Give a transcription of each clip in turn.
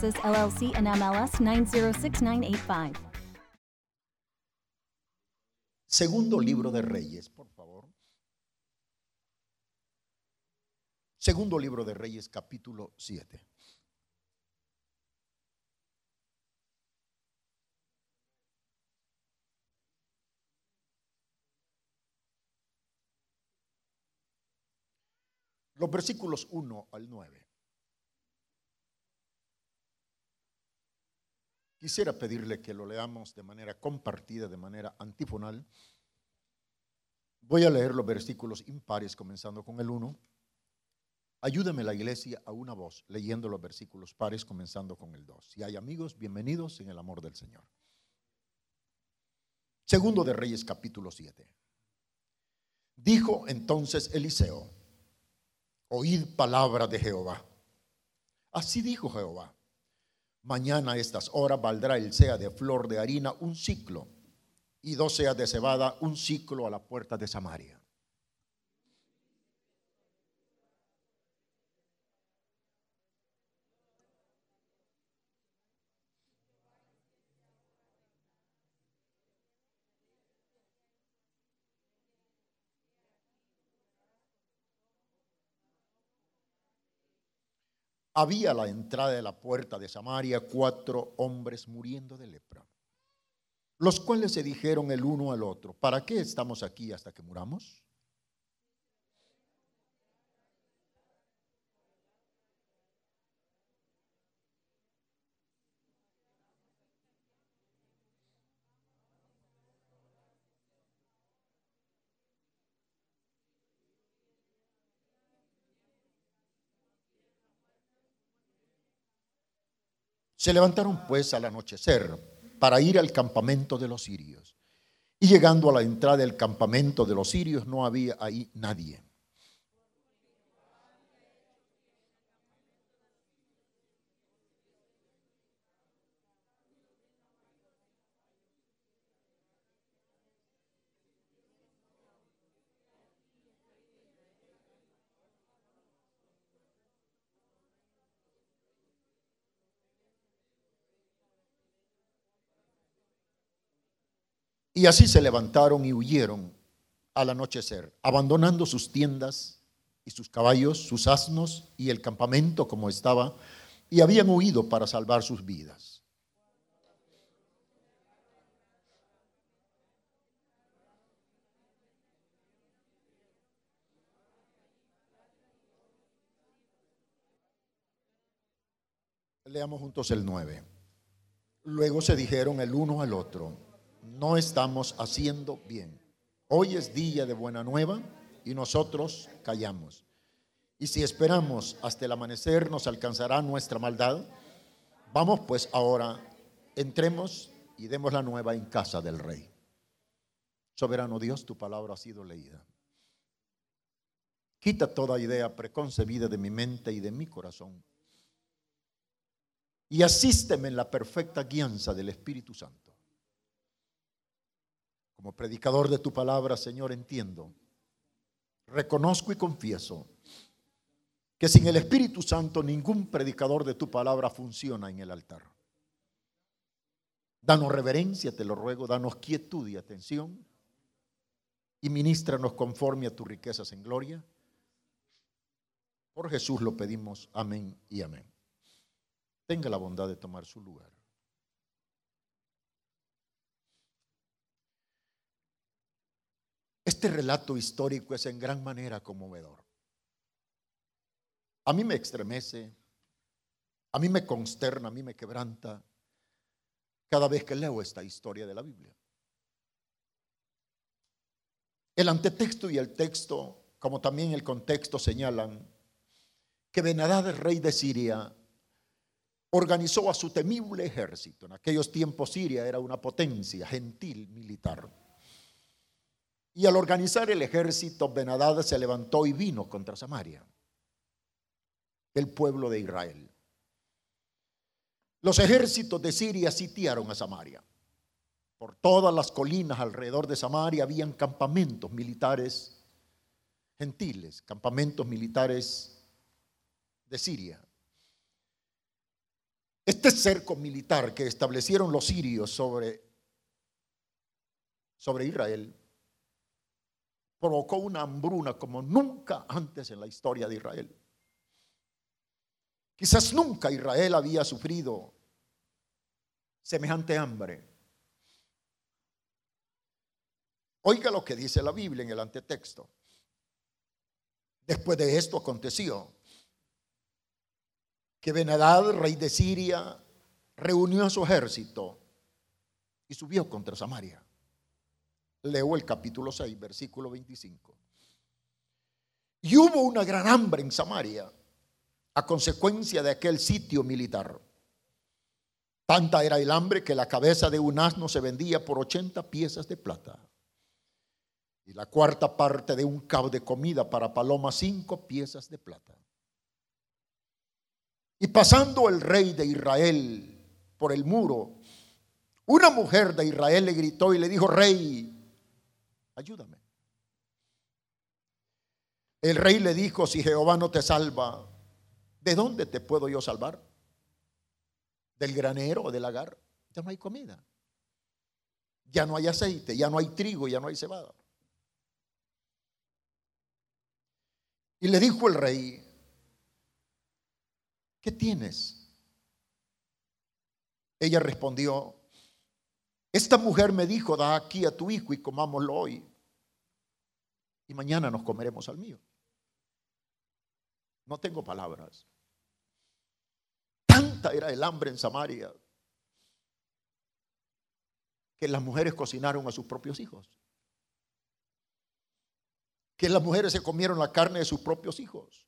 LLC and MLS 906985. Segundo libro de Reyes, por favor. Segundo libro de Reyes, capítulo 7. Los versículos 1 al 9. Quisiera pedirle que lo leamos de manera compartida, de manera antifonal. Voy a leer los versículos impares comenzando con el 1. Ayúdeme la iglesia a una voz leyendo los versículos pares comenzando con el 2. Si hay amigos, bienvenidos en el amor del Señor. Segundo de Reyes capítulo 7. Dijo entonces Eliseo, oíd palabra de Jehová. Así dijo Jehová Mañana a estas horas valdrá el sea de flor de harina un ciclo y dos seas de cebada un ciclo a la puerta de Samaria. Había a la entrada de la puerta de Samaria cuatro hombres muriendo de lepra, los cuales se dijeron el uno al otro, ¿para qué estamos aquí hasta que muramos? Se levantaron pues al anochecer para ir al campamento de los sirios. Y llegando a la entrada del campamento de los sirios no había ahí nadie. Y así se levantaron y huyeron al anochecer, abandonando sus tiendas y sus caballos, sus asnos y el campamento como estaba, y habían huido para salvar sus vidas. Leamos juntos el 9. Luego se dijeron el uno al otro no estamos haciendo bien. Hoy es día de buena nueva y nosotros callamos. Y si esperamos hasta el amanecer nos alcanzará nuestra maldad. Vamos pues ahora, entremos y demos la nueva en casa del rey. Soberano Dios, tu palabra ha sido leída. Quita toda idea preconcebida de mi mente y de mi corazón. Y asísteme en la perfecta guianza del Espíritu Santo como predicador de tu palabra, Señor, entiendo, reconozco y confieso que sin el Espíritu Santo ningún predicador de tu palabra funciona en el altar. Danos reverencia, te lo ruego, danos quietud y atención y ministranos conforme a tus riquezas en gloria. Por Jesús lo pedimos, amén y amén. Tenga la bondad de tomar su lugar. Este relato histórico es en gran manera conmovedor. A mí me estremece, a mí me consterna, a mí me quebranta cada vez que leo esta historia de la Biblia. El antetexto y el texto, como también el contexto, señalan que Benadad, rey de Siria, organizó a su temible ejército. En aquellos tiempos Siria era una potencia gentil militar. Y al organizar el ejército, Benadad se levantó y vino contra Samaria, el pueblo de Israel. Los ejércitos de Siria sitiaron a Samaria. Por todas las colinas alrededor de Samaria habían campamentos militares gentiles, campamentos militares de Siria. Este cerco militar que establecieron los sirios sobre, sobre Israel provocó una hambruna como nunca antes en la historia de Israel. Quizás nunca Israel había sufrido semejante hambre. Oiga lo que dice la Biblia en el antetexto. Después de esto aconteció que Benadad, rey de Siria, reunió a su ejército y subió contra Samaria. Leo el capítulo 6, versículo 25. Y hubo una gran hambre en Samaria a consecuencia de aquel sitio militar. Tanta era el hambre que la cabeza de un asno se vendía por 80 piezas de plata y la cuarta parte de un cabo de comida para palomas, cinco piezas de plata. Y pasando el rey de Israel por el muro, una mujer de Israel le gritó y le dijo, rey, ayúdame. El rey le dijo, si Jehová no te salva, ¿de dónde te puedo yo salvar? ¿Del granero o del lagar? Ya no hay comida. Ya no hay aceite, ya no hay trigo, ya no hay cebada. Y le dijo el rey, ¿qué tienes? Ella respondió, esta mujer me dijo, da aquí a tu hijo y comámoslo hoy. Y mañana nos comeremos al mío. No tengo palabras. Tanta era el hambre en Samaria que las mujeres cocinaron a sus propios hijos que las mujeres se comieron la carne de sus propios hijos.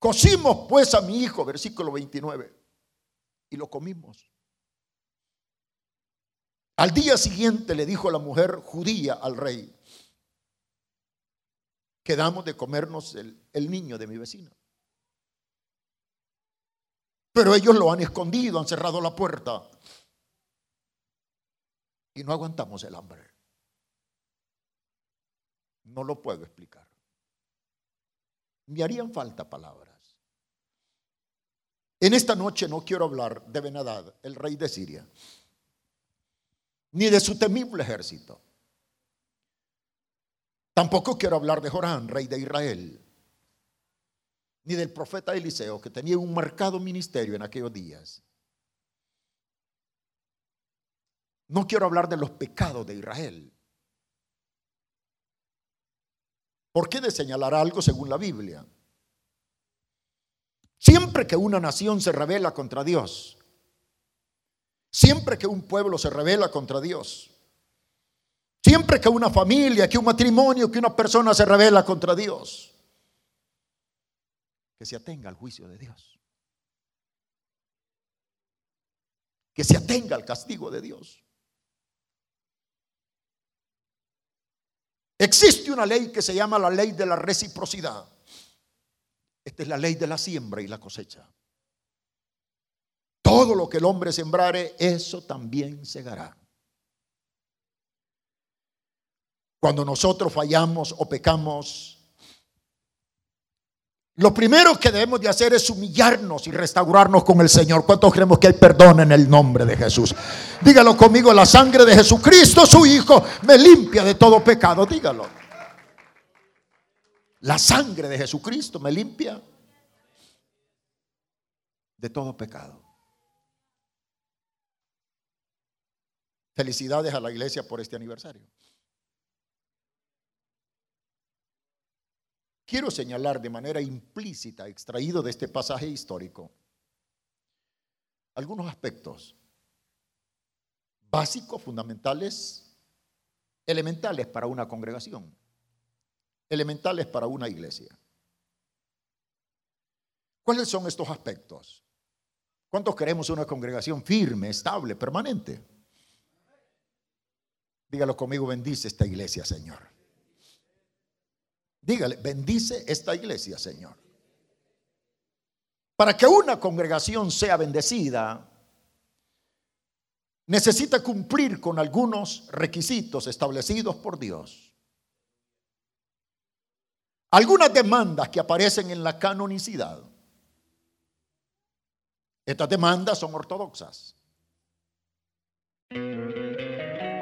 Cocimos pues a mi hijo, versículo 29, y lo comimos. Al día siguiente le dijo la mujer judía al rey, quedamos de comernos el, niño de mi vecina. Pero ellos lo han escondido, han cerrado la puerta y no aguantamos el hambre. No lo puedo explicar. Me harían falta palabras. En esta noche no quiero hablar de Benadad, el rey de Siria, ni de su temible ejército. Tampoco quiero hablar de Jorán, rey de Israel, ni del profeta Eliseo, que tenía un marcado ministerio en aquellos días. No quiero hablar de los pecados de Israel. ¿Por qué de señalar algo según la Biblia? Siempre que una nación se revela contra Dios, siempre que un pueblo se revela contra Dios, siempre que una familia, que un matrimonio, que una persona se revela contra Dios, que se atenga al juicio de Dios, que se atenga al castigo de Dios. Existe una ley que se llama la ley de la reciprocidad. Esta es la ley de la siembra y la cosecha. Todo lo que el hombre sembrare, eso también segará. Cuando nosotros fallamos o pecamos, lo primero que debemos de hacer es humillarnos y restaurarnos con el Señor. ¿Cuántos creemos que hay perdón en el nombre de Jesús? Dígalo conmigo, la sangre de Jesucristo, su Hijo, me limpia de todo pecado. Dígalo. La sangre de Jesucristo me limpia de todo pecado. Felicidades a la iglesia por este aniversario. quiero señalar de manera implícita, extraído de este pasaje histórico, algunos aspectos básicos, fundamentales, elementales para una congregación, elementales para una iglesia. ¿Cuáles son estos aspectos? ¿Cuántos queremos una congregación firme, estable, permanente? Dígalo conmigo, bendice esta iglesia, Señor. Dígale, bendice esta iglesia, Señor. Para que una congregación sea bendecida, necesita cumplir con algunos requisitos establecidos por Dios. Algunas demandas que aparecen en la canonicidad. Estas demandas son ortodoxas.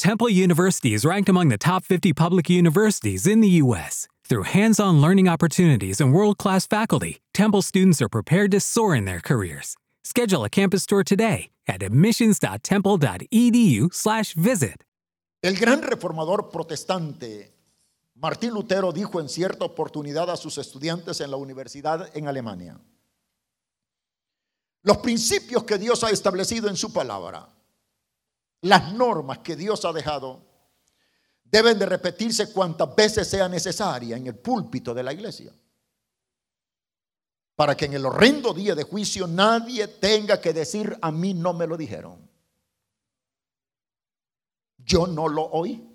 Temple University is ranked among the top 50 public universities in the U.S. Through hands on learning opportunities and world class faculty, Temple students are prepared to soar in their careers. Schedule a campus tour today at admissions.temple.edu/slash visit. El gran reformador protestante Martín Lutero dijo en cierta oportunidad a sus estudiantes en la universidad en Alemania, los principios que Dios ha establecido en su palabra, las normas que Dios ha dejado, deben de repetirse cuantas veces sea necesaria en el púlpito de la iglesia. Para que en el horrendo día de juicio nadie tenga que decir, a mí no me lo dijeron. Yo no lo oí.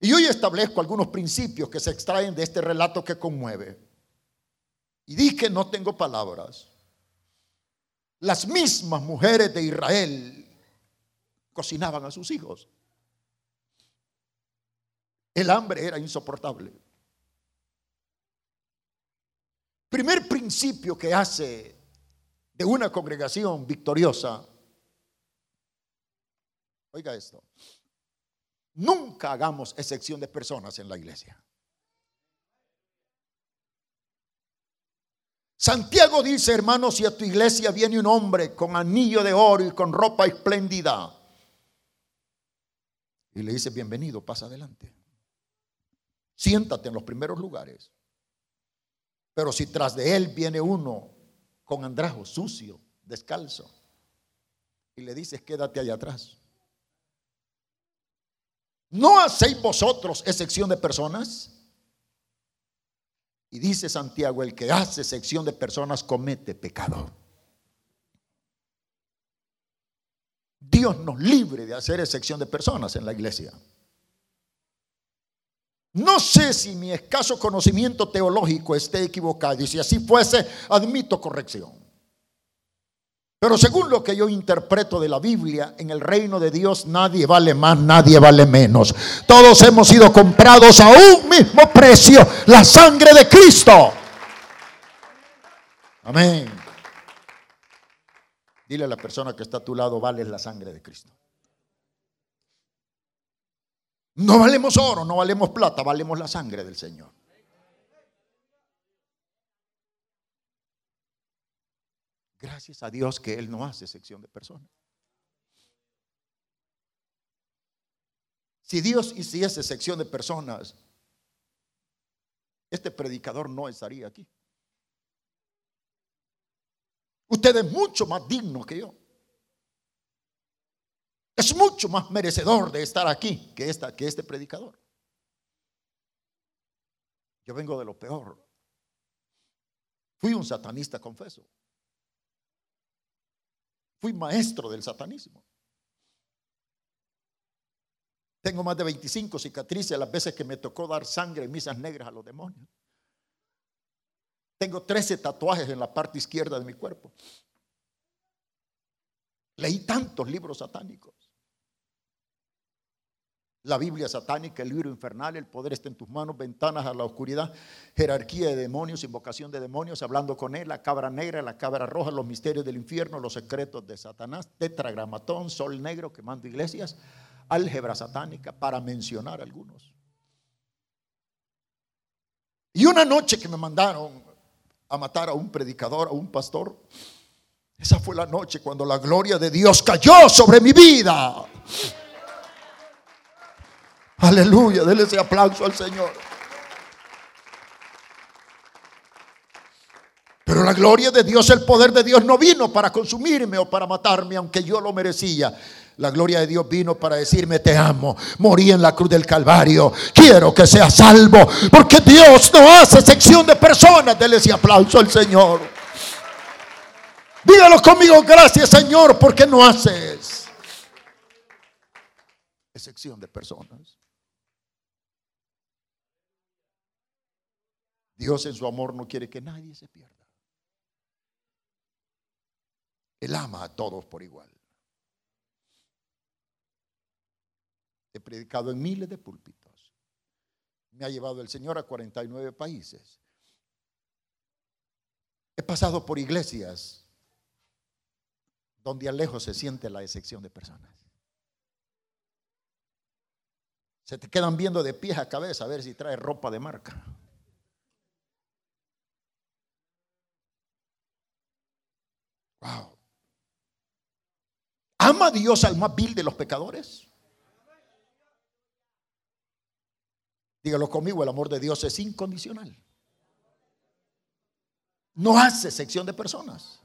Y hoy establezco algunos principios que se extraen de este relato que conmueve. Y dije, no tengo palabras. Las mismas mujeres de Israel cocinaban a sus hijos. El hambre era insoportable. Primer principio que hace de una congregación victoriosa. Oiga esto. Nunca hagamos excepción de personas en la iglesia. Santiago dice, hermanos, si a tu iglesia viene un hombre con anillo de oro y con ropa espléndida, y le dice, bienvenido, pasa adelante. Siéntate en los primeros lugares. Pero si tras de él viene uno con andrajo, sucio, descalzo, y le dices, quédate allá atrás. ¿No hacéis vosotros excepción de personas? Y dice Santiago, el que hace sección de personas comete pecado. Dios nos libre de hacer excepción de personas en la iglesia. No sé si mi escaso conocimiento teológico esté equivocado y si así fuese, admito corrección. Pero según lo que yo interpreto de la Biblia, en el reino de Dios nadie vale más, nadie vale menos. Todos hemos sido comprados a un mismo precio, la sangre de Cristo. Amén. Dile a la persona que está a tu lado, vale la sangre de Cristo. No valemos oro, no valemos plata, valemos la sangre del Señor. Gracias a Dios que Él no hace sección de personas. Si Dios hiciese sección de personas, este predicador no estaría aquí. Usted es mucho más digno que yo. Es mucho más merecedor de estar aquí que, esta, que este predicador. Yo vengo de lo peor. Fui un satanista, confeso. Fui maestro del satanismo. Tengo más de 25 cicatrices las veces que me tocó dar sangre en misas negras a los demonios. Tengo 13 tatuajes en la parte izquierda de mi cuerpo. Leí tantos libros satánicos. La Biblia satánica, el libro infernal, el poder está en tus manos, ventanas a la oscuridad, jerarquía de demonios, invocación de demonios, hablando con él, la cabra negra, la cabra roja, los misterios del infierno, los secretos de Satanás, tetragramatón, sol negro, quemando iglesias, álgebra satánica, para mencionar algunos. Y una noche que me mandaron a matar a un predicador, a un pastor, esa fue la noche cuando la gloria de Dios cayó sobre mi vida. Aleluya, denle ese aplauso al Señor. Pero la gloria de Dios, el poder de Dios no vino para consumirme o para matarme, aunque yo lo merecía. La gloria de Dios vino para decirme, te amo. Morí en la cruz del Calvario. Quiero que seas salvo. Porque Dios no hace sección de personas. Denle ese aplauso al Señor. Dígalo conmigo, gracias Señor, porque no haces excepción de personas. Dios en su amor no quiere que nadie se pierda. Él ama a todos por igual. He predicado en miles de púlpitos. Me ha llevado el Señor a 49 países. He pasado por iglesias donde a lejos se siente la excepción de personas. Se te quedan viendo de pies a cabeza a ver si trae ropa de marca. Wow. ¿Ama Dios al más vil de los pecadores? Dígalo conmigo, el amor de Dios es incondicional. No hace sección de personas.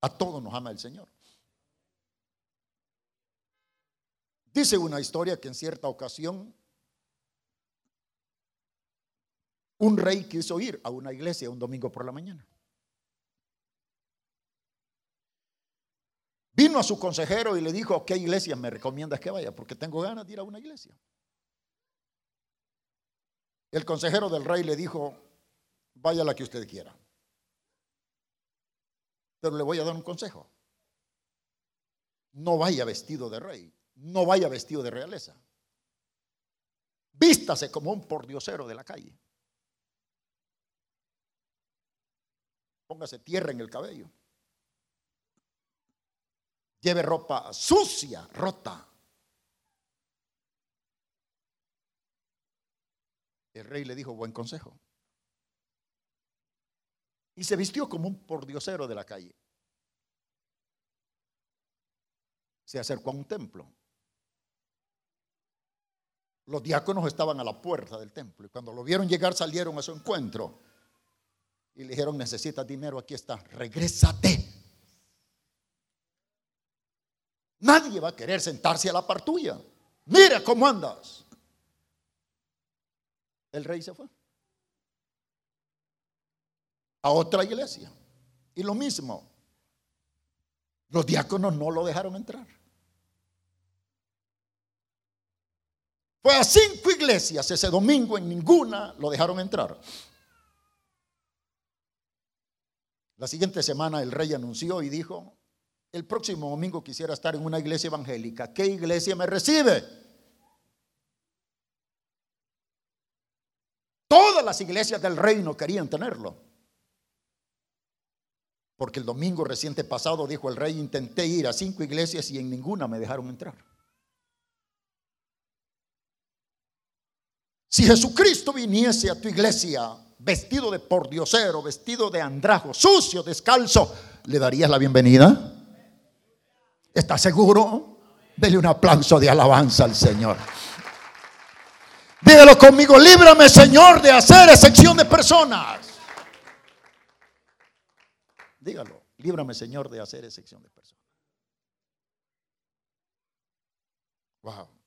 A todos nos ama el Señor. Dice una historia que en cierta ocasión un rey quiso ir a una iglesia un domingo por la mañana. Vino a su consejero y le dijo, ¿qué iglesia me recomiendas que vaya? Porque tengo ganas de ir a una iglesia. El consejero del rey le dijo, vaya la que usted quiera. Pero le voy a dar un consejo. No vaya vestido de rey, no vaya vestido de realeza. Vístase como un pordiosero de la calle. Póngase tierra en el cabello. Lleve ropa sucia, rota. El rey le dijo, buen consejo. Y se vistió como un pordiosero de la calle. Se acercó a un templo. Los diáconos estaban a la puerta del templo y cuando lo vieron llegar salieron a su encuentro y le dijeron, necesitas dinero, aquí está, regrésate. Nadie va a querer sentarse a la par tuya. Mira cómo andas. El rey se fue a otra iglesia. Y lo mismo, los diáconos no lo dejaron entrar. Fue a cinco iglesias ese domingo, en ninguna lo dejaron entrar. La siguiente semana el rey anunció y dijo, el próximo domingo quisiera estar en una iglesia evangélica. ¿Qué iglesia me recibe? Todas las iglesias del reino querían tenerlo. Porque el domingo reciente pasado, dijo el rey, intenté ir a cinco iglesias y en ninguna me dejaron entrar. Si Jesucristo viniese a tu iglesia vestido de pordiosero, vestido de andrajo, sucio, descalzo, ¿le darías la bienvenida? ¿Está seguro? Dele un aplauso de alabanza al Señor. Dígalo conmigo, líbrame Señor de hacer excepción de personas. Dígalo, líbrame Señor de hacer excepción de personas. Wow.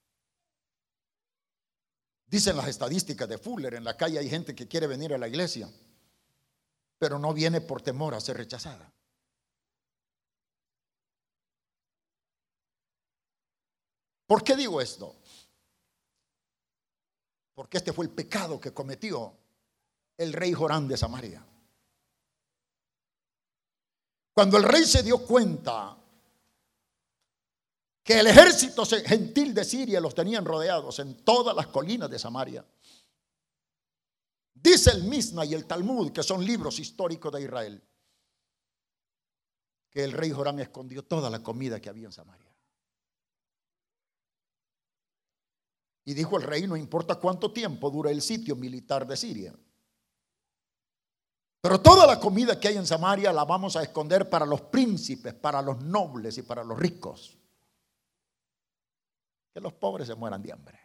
Dicen las estadísticas de Fuller, en la calle hay gente que quiere venir a la iglesia, pero no viene por temor a ser rechazada. ¿Por qué digo esto? Porque este fue el pecado que cometió el rey Jorán de Samaria. Cuando el rey se dio cuenta que el ejército gentil de Siria los tenían rodeados en todas las colinas de Samaria. Dice el Misna y el Talmud, que son libros históricos de Israel, que el rey Joram escondió toda la comida que había en Samaria. Y dijo el rey, no importa cuánto tiempo dure el sitio militar de Siria. Pero toda la comida que hay en Samaria la vamos a esconder para los príncipes, para los nobles y para los ricos. Que los pobres se mueran de hambre.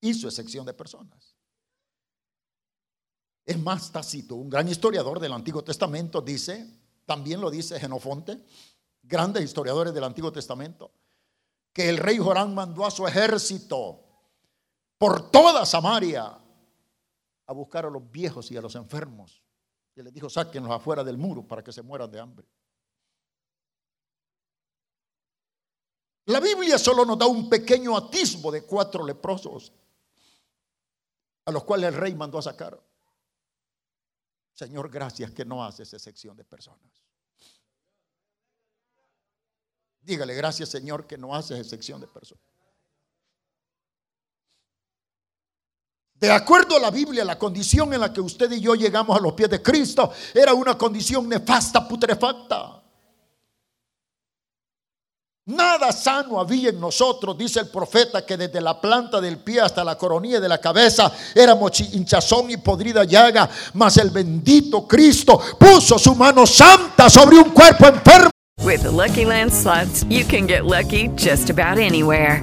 Hizo excepción de personas. Es más, Tacito, un gran historiador del Antiguo Testamento, dice, también lo dice Genofonte, grandes historiadores del Antiguo Testamento, que el rey Jorán mandó a su ejército por toda Samaria a buscar a los viejos y a los enfermos. Y les dijo, sáquenlos afuera del muro para que se mueran de hambre. La Biblia solo nos da un pequeño atisbo de cuatro leprosos a los cuales el rey mandó a sacar. Señor, gracias que no haces excepción de personas. Dígale, gracias Señor que no haces excepción de personas. De acuerdo a la Biblia, la condición en la que usted y yo llegamos a los pies de Cristo era una condición nefasta, putrefacta. Nada sano había en nosotros, dice el profeta, que desde la planta del pie hasta la coronilla de la cabeza éramos hinchazón y podrida llaga, mas el bendito Cristo puso su mano santa sobre un cuerpo enfermo. With the Lucky Land slots, you can get lucky just about anywhere.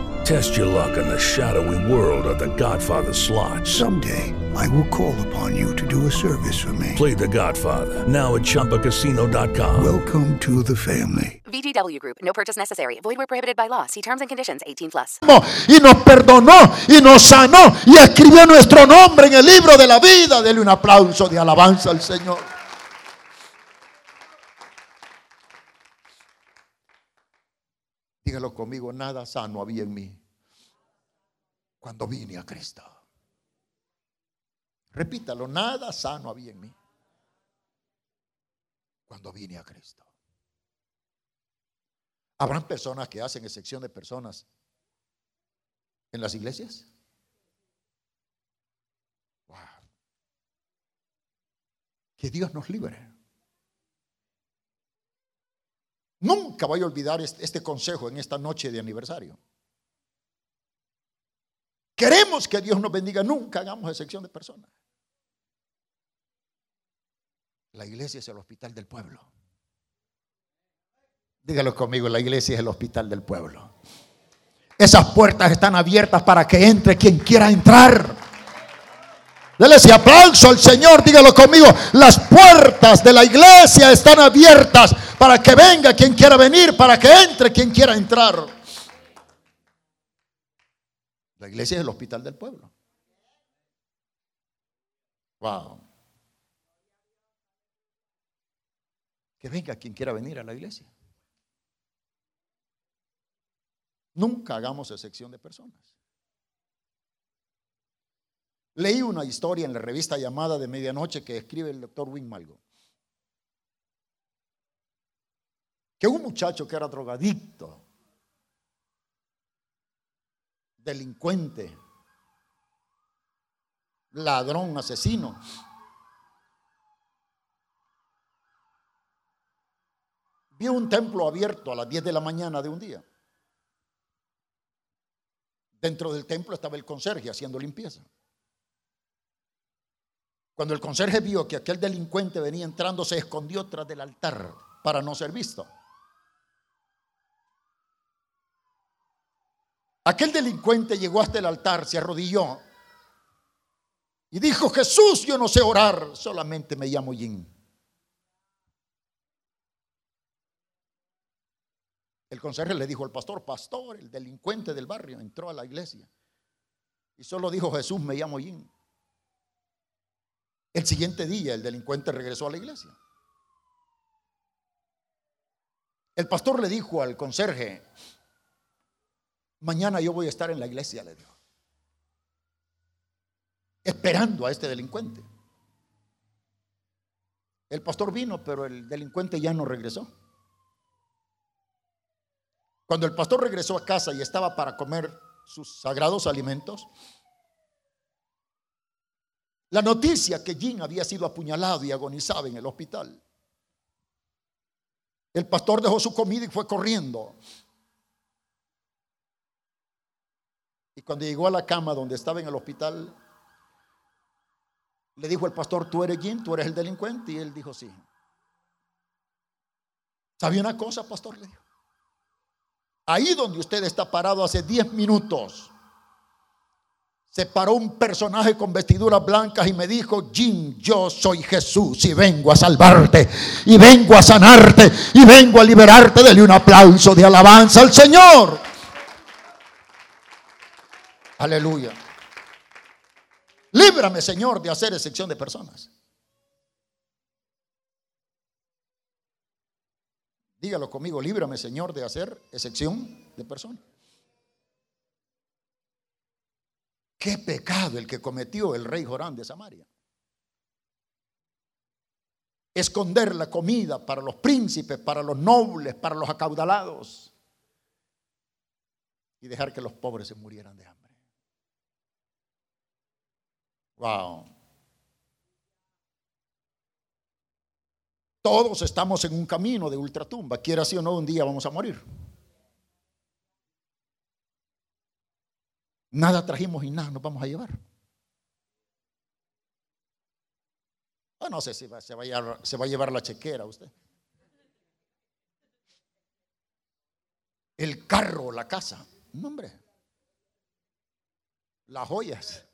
Test your luck in the shadowy world of The Godfather slot. Someday, I will call upon you to do a service for me. Play The Godfather now at ChumbaCasino.com. Welcome to the family. VGW Group. No purchase necessary. Void where prohibited by law. See terms and conditions. 18 plus. Y nos perdonó y nos sanó y escribió nuestro nombre en el libro de la vida. Dele un aplauso de alabanza al Señor. Dígalo conmigo, nada sano había en mí cuando vine a Cristo. Repítalo, nada sano había en mí cuando vine a Cristo. ¿Habrán personas que hacen excepción de personas en las iglesias? Wow. Que Dios nos libre. Nunca voy a olvidar este consejo en esta noche de aniversario. Queremos que Dios nos bendiga, nunca hagamos excepción de personas. La iglesia es el hospital del pueblo. Dígalo conmigo, la iglesia es el hospital del pueblo. Esas puertas están abiertas para que entre quien quiera entrar. Dele ese aplauso al Señor, dígalo conmigo. Las puertas de la iglesia están abiertas para que venga quien quiera venir, para que entre quien quiera entrar. La iglesia es el hospital del pueblo. Wow. Que venga quien quiera venir a la iglesia. Nunca hagamos excepción de personas. Leí una historia en la revista llamada de medianoche que escribe el doctor Win Malgo. Que un muchacho que era drogadicto, delincuente, ladrón, asesino, vio un templo abierto a las 10 de la mañana de un día. Dentro del templo estaba el conserje haciendo limpieza. Cuando el conserje vio que aquel delincuente venía entrando, se escondió tras del altar para no ser visto. Aquel delincuente llegó hasta el altar, se arrodilló y dijo, Jesús, yo no sé orar, solamente me llamo Jim. El consejero le dijo al pastor, pastor, el delincuente del barrio entró a la iglesia y solo dijo, Jesús, me llamo Jim. El siguiente día el delincuente regresó a la iglesia. El pastor le dijo al conserje, mañana yo voy a estar en la iglesia, le dijo, esperando a este delincuente. El pastor vino, pero el delincuente ya no regresó. Cuando el pastor regresó a casa y estaba para comer sus sagrados alimentos, la noticia que Jim había sido apuñalado y agonizaba en el hospital. El pastor dejó su comida y fue corriendo. Y cuando llegó a la cama donde estaba en el hospital, le dijo el pastor, tú eres Jim, tú eres el delincuente. Y él dijo, sí. ¿Sabía una cosa, pastor? Le dijo. Ahí donde usted está parado hace 10 minutos, se paró un personaje con vestiduras blancas y me dijo, Jim, yo soy Jesús y vengo a salvarte y vengo a sanarte y vengo a liberarte. Dele un aplauso de alabanza al Señor. Aleluya. Líbrame, Señor, de hacer excepción de personas. Dígalo conmigo, líbrame, Señor, de hacer excepción de personas. Qué pecado el que cometió el rey Jorán de Samaria. Esconder la comida para los príncipes, para los nobles, para los acaudalados. Y dejar que los pobres se murieran de hambre. Wow. Todos estamos en un camino de ultratumba. Quiera así o no, un día vamos a morir. Nada trajimos y nada nos vamos a llevar. Ah, no sé si se, va a llevar, se va a llevar la chequera usted. El carro, la casa. No, hombre. Las joyas.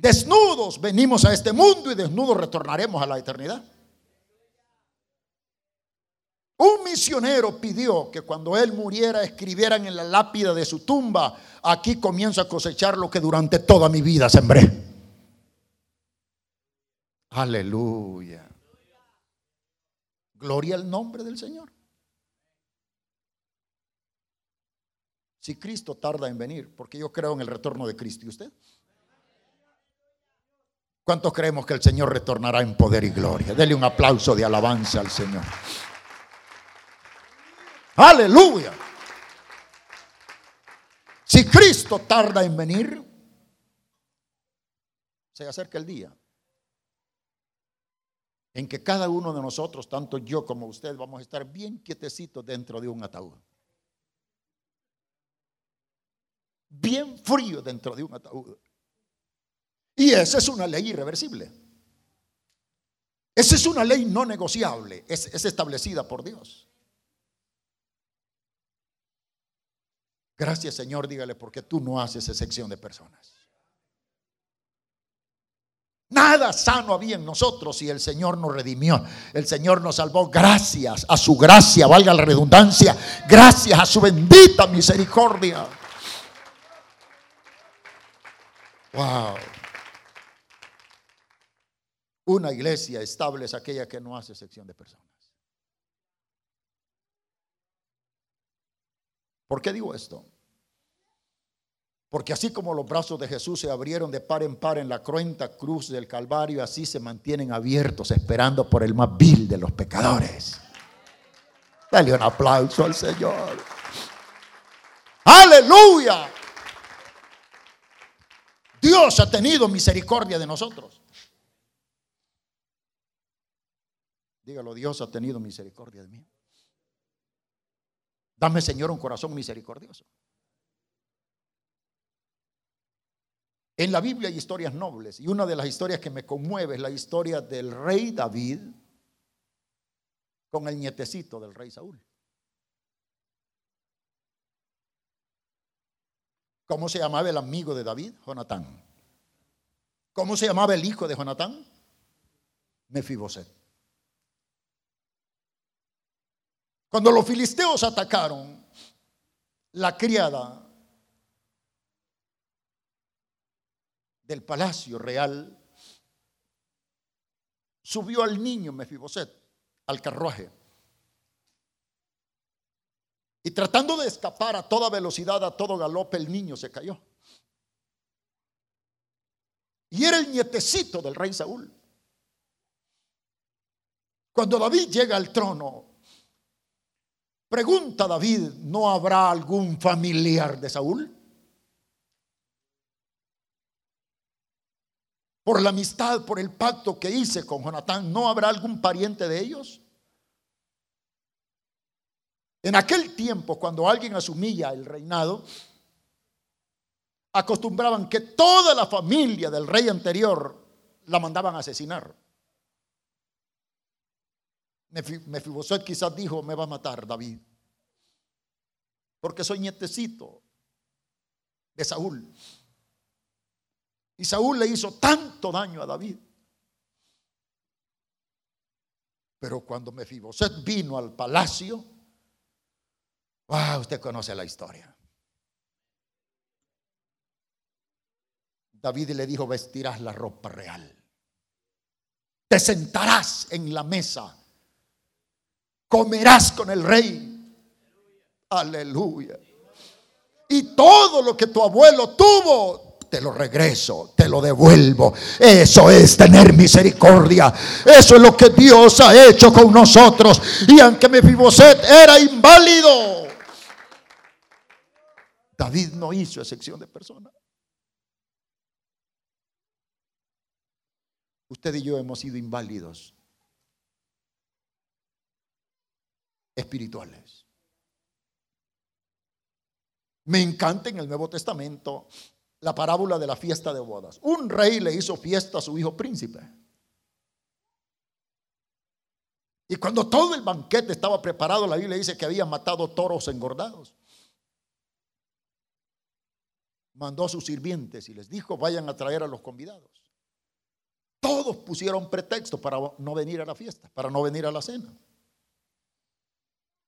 Desnudos venimos a este mundo y desnudos retornaremos a la eternidad. Un misionero pidió que cuando él muriera escribieran en la lápida de su tumba, aquí comienzo a cosechar lo que durante toda mi vida sembré. Aleluya. Gloria al nombre del Señor. Si Cristo tarda en venir, porque yo creo en el retorno de Cristo y usted. ¿Cuántos creemos que el Señor retornará en poder y gloria? Dele un aplauso de alabanza al Señor. Aleluya. Si Cristo tarda en venir, se acerca el día en que cada uno de nosotros, tanto yo como usted, vamos a estar bien quietecitos dentro de un ataúd. Bien frío dentro de un ataúd. Y esa es una ley irreversible. Esa es una ley no negociable. Es, es establecida por Dios. Gracias Señor, dígale, porque tú no haces excepción de personas. Nada sano había en nosotros y el Señor nos redimió. El Señor nos salvó gracias a su gracia, valga la redundancia, gracias a su bendita misericordia. Wow. Una iglesia estable es aquella que no hace excepción de personas. ¿Por qué digo esto? Porque así como los brazos de Jesús se abrieron de par en par en la cruenta cruz del Calvario, así se mantienen abiertos esperando por el más vil de los pecadores. Dale un aplauso al Señor. Aleluya. Dios ha tenido misericordia de nosotros. Dígalo, Dios ha tenido misericordia de mí. Dame, Señor, un corazón misericordioso. En la Biblia hay historias nobles y una de las historias que me conmueve es la historia del rey David con el nietecito del rey Saúl. ¿Cómo se llamaba el amigo de David? Jonatán. ¿Cómo se llamaba el hijo de Jonatán? Mefiboset. Cuando los filisteos atacaron, la criada del palacio real subió al niño Mefiboset al carruaje. Y tratando de escapar a toda velocidad, a todo galope, el niño se cayó. Y era el nietecito del rey Saúl. Cuando David llega al trono, pregunta David, ¿no habrá algún familiar de Saúl? Por la amistad, por el pacto que hice con Jonatán, ¿no habrá algún pariente de ellos? En aquel tiempo, cuando alguien asumía el reinado, acostumbraban que toda la familia del rey anterior la mandaban asesinar. Mefiboset quizás dijo, me va a matar David, porque soy nietecito de Saúl. Y Saúl le hizo tanto daño a David. Pero cuando Mefiboset vino al palacio, ah, usted conoce la historia. David le dijo, vestirás la ropa real. Te sentarás en la mesa. Comerás con el rey. Aleluya. Y todo lo que tu abuelo tuvo, te lo regreso, te lo devuelvo. Eso es tener misericordia. Eso es lo que Dios ha hecho con nosotros. Y aunque Mefiboset era inválido, David no hizo excepción de personas. Usted y yo hemos sido inválidos espirituales. Me encanta en el Nuevo Testamento la parábola de la fiesta de bodas. Un rey le hizo fiesta a su hijo príncipe. Y cuando todo el banquete estaba preparado, la Biblia dice que había matado toros engordados. Mandó a sus sirvientes y les dijo, vayan a traer a los convidados. Todos pusieron pretexto para no venir a la fiesta, para no venir a la cena.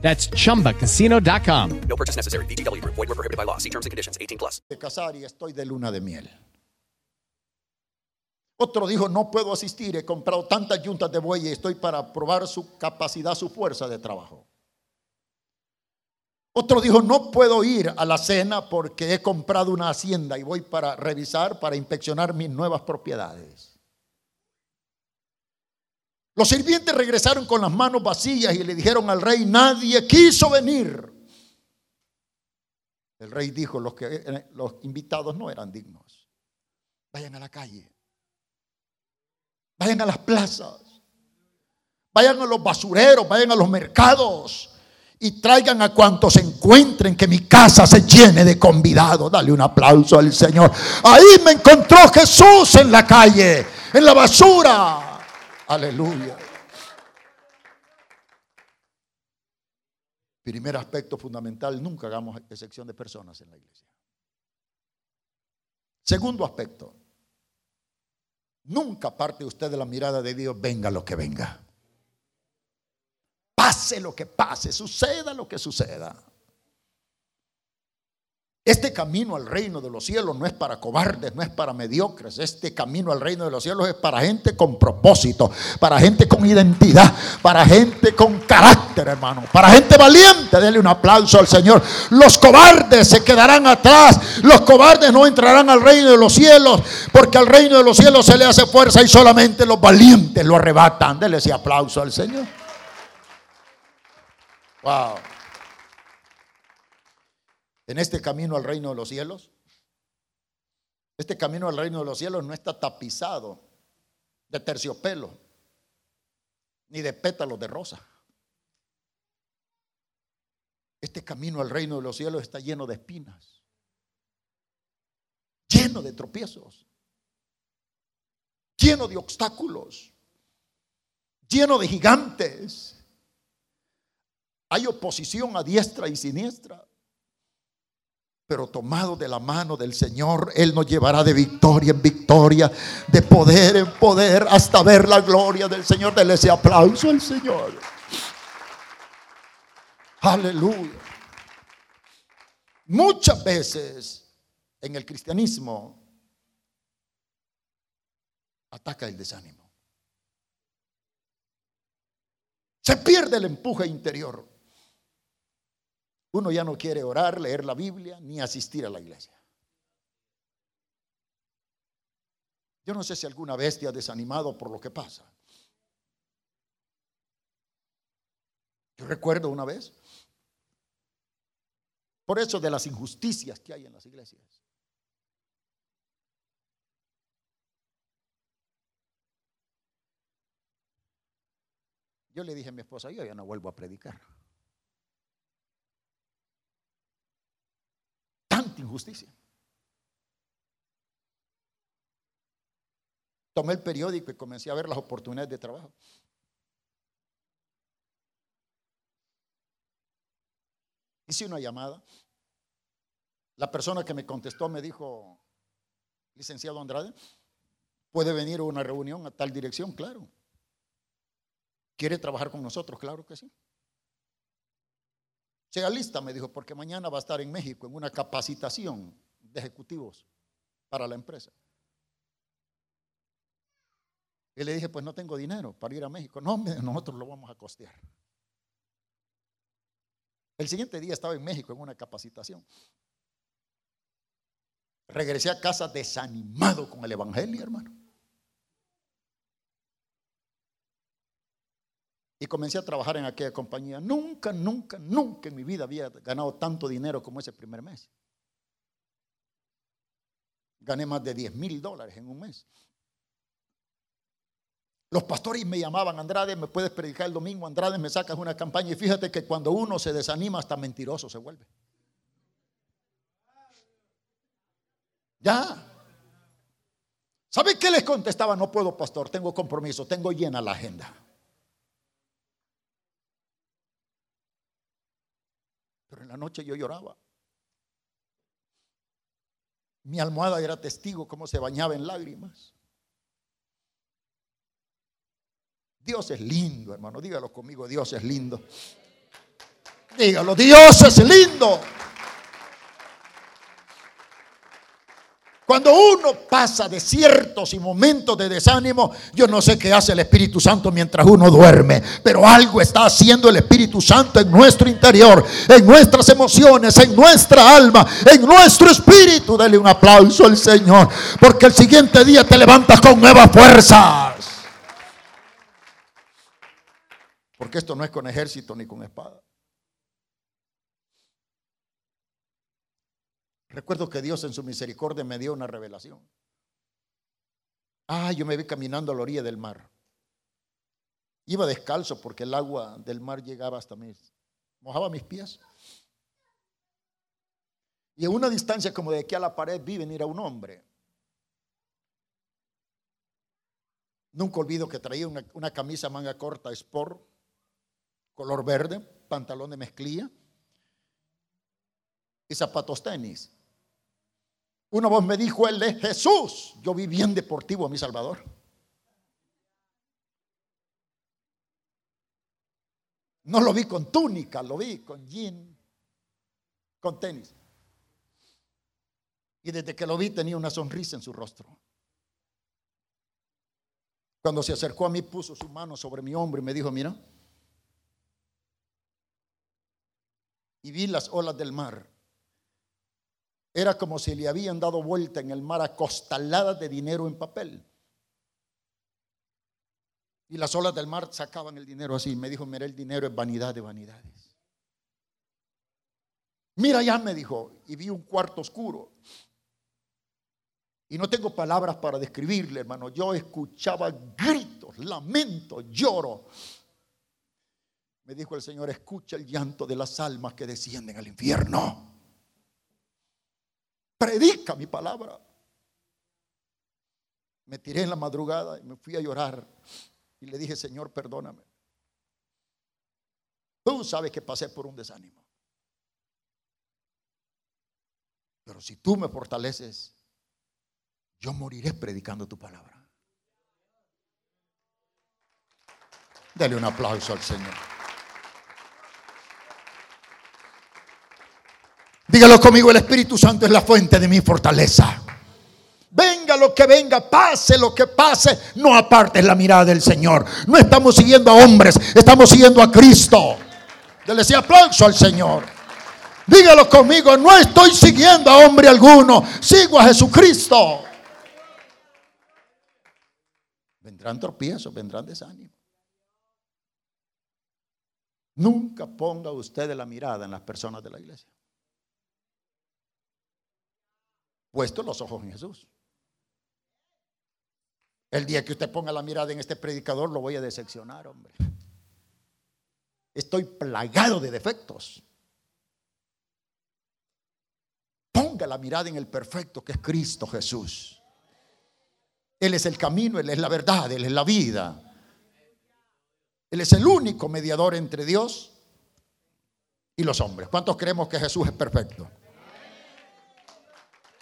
That's chumbacasino.com. No purchase necessary. VGW Group. Void were prohibited by law. See terms and conditions. 18 plus. de casar y estoy de luna de miel. Otro dijo, no puedo asistir, he comprado tantas yuntas de buey y estoy para probar su capacidad, su fuerza de trabajo. Otro dijo, no puedo ir a la cena porque he comprado una hacienda y voy para revisar, para inspeccionar mis nuevas propiedades. Los sirvientes regresaron con las manos vacías y le dijeron al rey, nadie quiso venir. El rey dijo, los, que, los invitados no eran dignos. Vayan a la calle. Vayan a las plazas. Vayan a los basureros, vayan a los mercados y traigan a cuantos encuentren que mi casa se llene de convidados. Dale un aplauso al Señor. Ahí me encontró Jesús en la calle, en la basura. Aleluya. Primer aspecto fundamental, nunca hagamos excepción de personas en la iglesia. Segundo aspecto, nunca parte usted de la mirada de Dios, venga lo que venga. Pase lo que pase, suceda lo que suceda. Este camino al reino de los cielos no es para cobardes, no es para mediocres. Este camino al reino de los cielos es para gente con propósito, para gente con identidad, para gente con carácter, hermano, para gente valiente. Denle un aplauso al Señor. Los cobardes se quedarán atrás. Los cobardes no entrarán al reino de los cielos, porque al reino de los cielos se le hace fuerza y solamente los valientes lo arrebatan. Denle ese aplauso al Señor. Wow en este camino al reino de los cielos? Este camino al reino de los cielos no está tapizado de terciopelo ni de pétalos de rosa. Este camino al reino de los cielos está lleno de espinas, lleno de tropiezos, lleno de obstáculos, lleno de gigantes. Hay oposición a diestra y siniestra pero tomado de la mano del Señor, Él nos llevará de victoria en victoria, de poder en poder, hasta ver la gloria del Señor. Dele ese aplauso al Señor. Aleluya. Muchas veces en el cristianismo ataca el desánimo. Se pierde el empuje interior uno ya no quiere orar, leer la Biblia, ni asistir a la iglesia. Yo no sé si alguna vez te desanimado por lo que pasa. Yo recuerdo una vez, por eso de las injusticias que hay en las iglesias. Yo le dije a mi esposa, yo ya no vuelvo a predicar. Injusticia. Tomé el periódico y comencé a ver las oportunidades de trabajo. Hice una llamada. La persona que me contestó me dijo, licenciado Andrade, ¿puede venir a una reunión a tal dirección? Claro. ¿Quiere trabajar con nosotros? Claro que sí. Sea lista, me dijo, porque mañana va a estar en México en una capacitación de ejecutivos para la empresa. Y le dije, pues no tengo dinero para ir a México. No, nosotros lo vamos a costear. El siguiente día estaba en México en una capacitación. Regresé a casa desanimado con el Evangelio, hermano. Y comencé a trabajar en aquella compañía. Nunca, nunca, nunca en mi vida había ganado tanto dinero como ese primer mes. Gané más de 10 mil dólares en un mes. Los pastores me llamaban, Andrade, ¿me puedes predicar el domingo? Andrade, me sacas una campaña. Y fíjate que cuando uno se desanima, hasta mentiroso se vuelve. Ya. ¿Sabe qué les contestaba? No puedo, pastor, tengo compromiso, tengo llena la agenda. En la noche yo lloraba. Mi almohada era testigo cómo se bañaba en lágrimas. Dios es lindo, hermano. Dígalo conmigo, Dios es lindo. Dígalo, Dios es lindo. Cuando uno pasa desiertos y momentos de desánimo, yo no sé qué hace el Espíritu Santo mientras uno duerme, pero algo está haciendo el Espíritu Santo en nuestro interior, en nuestras emociones, en nuestra alma, en nuestro espíritu. Dele un aplauso al Señor, porque el siguiente día te levantas con nuevas fuerzas. Porque esto no es con ejército ni con espada. Recuerdo que Dios en su misericordia me dio una revelación. Ah, yo me vi caminando a la orilla del mar. Iba descalzo porque el agua del mar llegaba hasta mis, mojaba mis pies. Y a una distancia como de aquí a la pared vi venir a un hombre. Nunca olvido que traía una, una camisa manga corta, sport, color verde, pantalón de mezclilla y zapatos tenis. Una voz me dijo, él es Jesús. Yo vi bien deportivo a mi Salvador. No lo vi con túnica, lo vi con jean, con tenis. Y desde que lo vi tenía una sonrisa en su rostro. Cuando se acercó a mí puso su mano sobre mi hombro y me dijo, mira. Y vi las olas del mar. Era como si le habían dado vuelta en el mar acostaladas de dinero en papel. Y las olas del mar sacaban el dinero así. Me dijo, mira, el dinero es vanidad de vanidades. Mira ya, me dijo, y vi un cuarto oscuro. Y no tengo palabras para describirle, hermano. Yo escuchaba gritos, lamentos, lloro. Me dijo el Señor, escucha el llanto de las almas que descienden al infierno. Predica mi palabra. Me tiré en la madrugada y me fui a llorar. Y le dije, Señor, perdóname. Tú sabes que pasé por un desánimo. Pero si tú me fortaleces, yo moriré predicando tu palabra. Dale un aplauso al Señor. Dígalo conmigo, el Espíritu Santo es la fuente de mi fortaleza. Venga lo que venga, pase lo que pase, no apartes la mirada del Señor. No estamos siguiendo a hombres, estamos siguiendo a Cristo. Dale ese aplauso al Señor. Dígalo conmigo, no estoy siguiendo a hombre alguno, sigo a Jesucristo. Vendrán tropiezos, vendrán desánimos. Nunca ponga usted la mirada en las personas de la iglesia. Puesto los ojos en Jesús. El día que usted ponga la mirada en este predicador lo voy a decepcionar, hombre. Estoy plagado de defectos. Ponga la mirada en el perfecto que es Cristo Jesús. Él es el camino, Él es la verdad, Él es la vida. Él es el único mediador entre Dios y los hombres. ¿Cuántos creemos que Jesús es perfecto?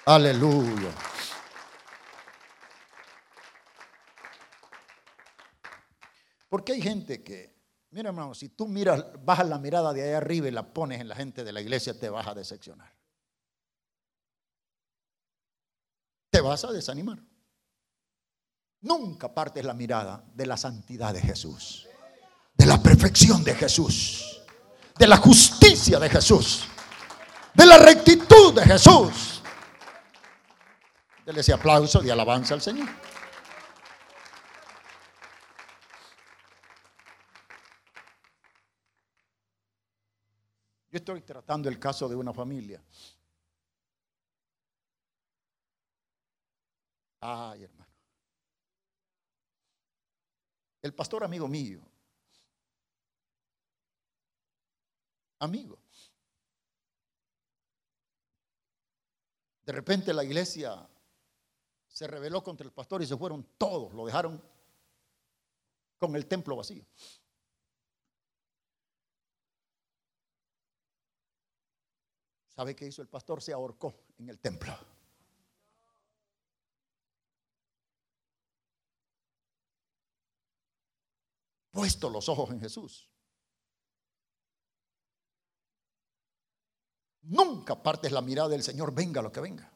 Aleluya. Porque hay gente que, mira hermano, si tú miras, bajas la mirada de ahí arriba y la pones en la gente de la iglesia, te vas a decepcionar. Te vas a desanimar. Nunca partes la mirada de la santidad de Jesús, de la perfección de Jesús, de la justicia de Jesús, de la rectitud de Jesús. Dele ese aplauso de alabanza al Señor. Yo estoy tratando el caso de una familia. Ay, hermano. El pastor amigo mío. Amigo. De repente la iglesia se rebeló contra el pastor y se fueron todos, lo dejaron con el templo vacío. ¿Sabe qué hizo el pastor? Se ahorcó en el templo. Puesto los ojos en Jesús. Nunca partes la mirada del Señor, venga lo que venga.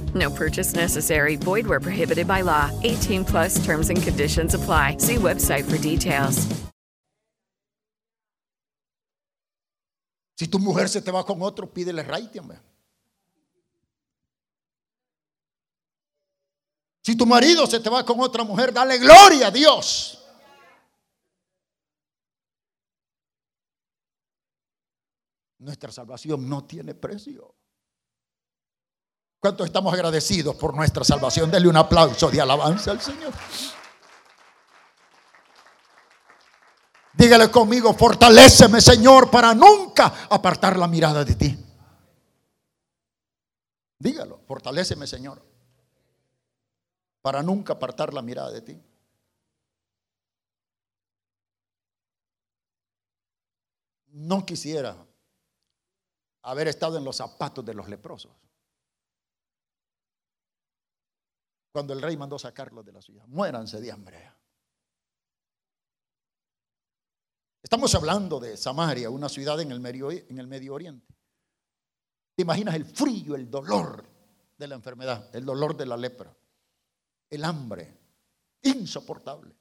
No purchase necessary. Void where prohibited by law. 18 plus terms and conditions apply. See website for details. Si tu mujer se te va con otro, pídele raite, hombre. Si tu marido se te va con otra mujer, dale gloria a Dios. Nuestra salvación no tiene precio. ¿Cuántos estamos agradecidos por nuestra salvación? Denle un aplauso de alabanza al Señor. Dígale conmigo, fortaléceme Señor para nunca apartar la mirada de ti. Dígalo, fortaléceme Señor para nunca apartar la mirada de ti. No quisiera haber estado en los zapatos de los leprosos. Cuando el rey mandó sacarlos de la ciudad. Muéranse de hambre. Estamos hablando de Samaria, una ciudad en el Medio, en el Medio Oriente. ¿Te imaginas el frío, el dolor de la enfermedad, el dolor de la lepra, el hambre, insoportable?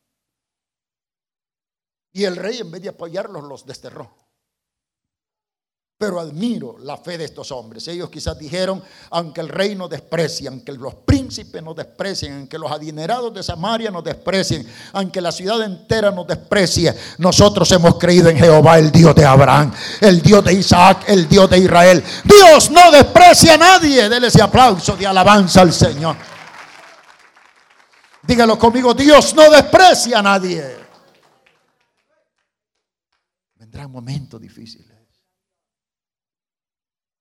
Y el rey en vez de apoyarlos los desterró. Pero admiro la fe de estos hombres. Ellos quizás dijeron, aunque el rey nos desprecie, aunque los príncipes nos desprecien, aunque los adinerados de Samaria nos desprecien, aunque la ciudad entera nos desprecie, nosotros hemos creído en Jehová, el Dios de Abraham, el Dios de Isaac, el Dios de Israel. Dios no desprecia a nadie. Dele ese aplauso de alabanza al Señor. Dígalo conmigo, Dios no desprecia a nadie. Vendrán momentos difíciles.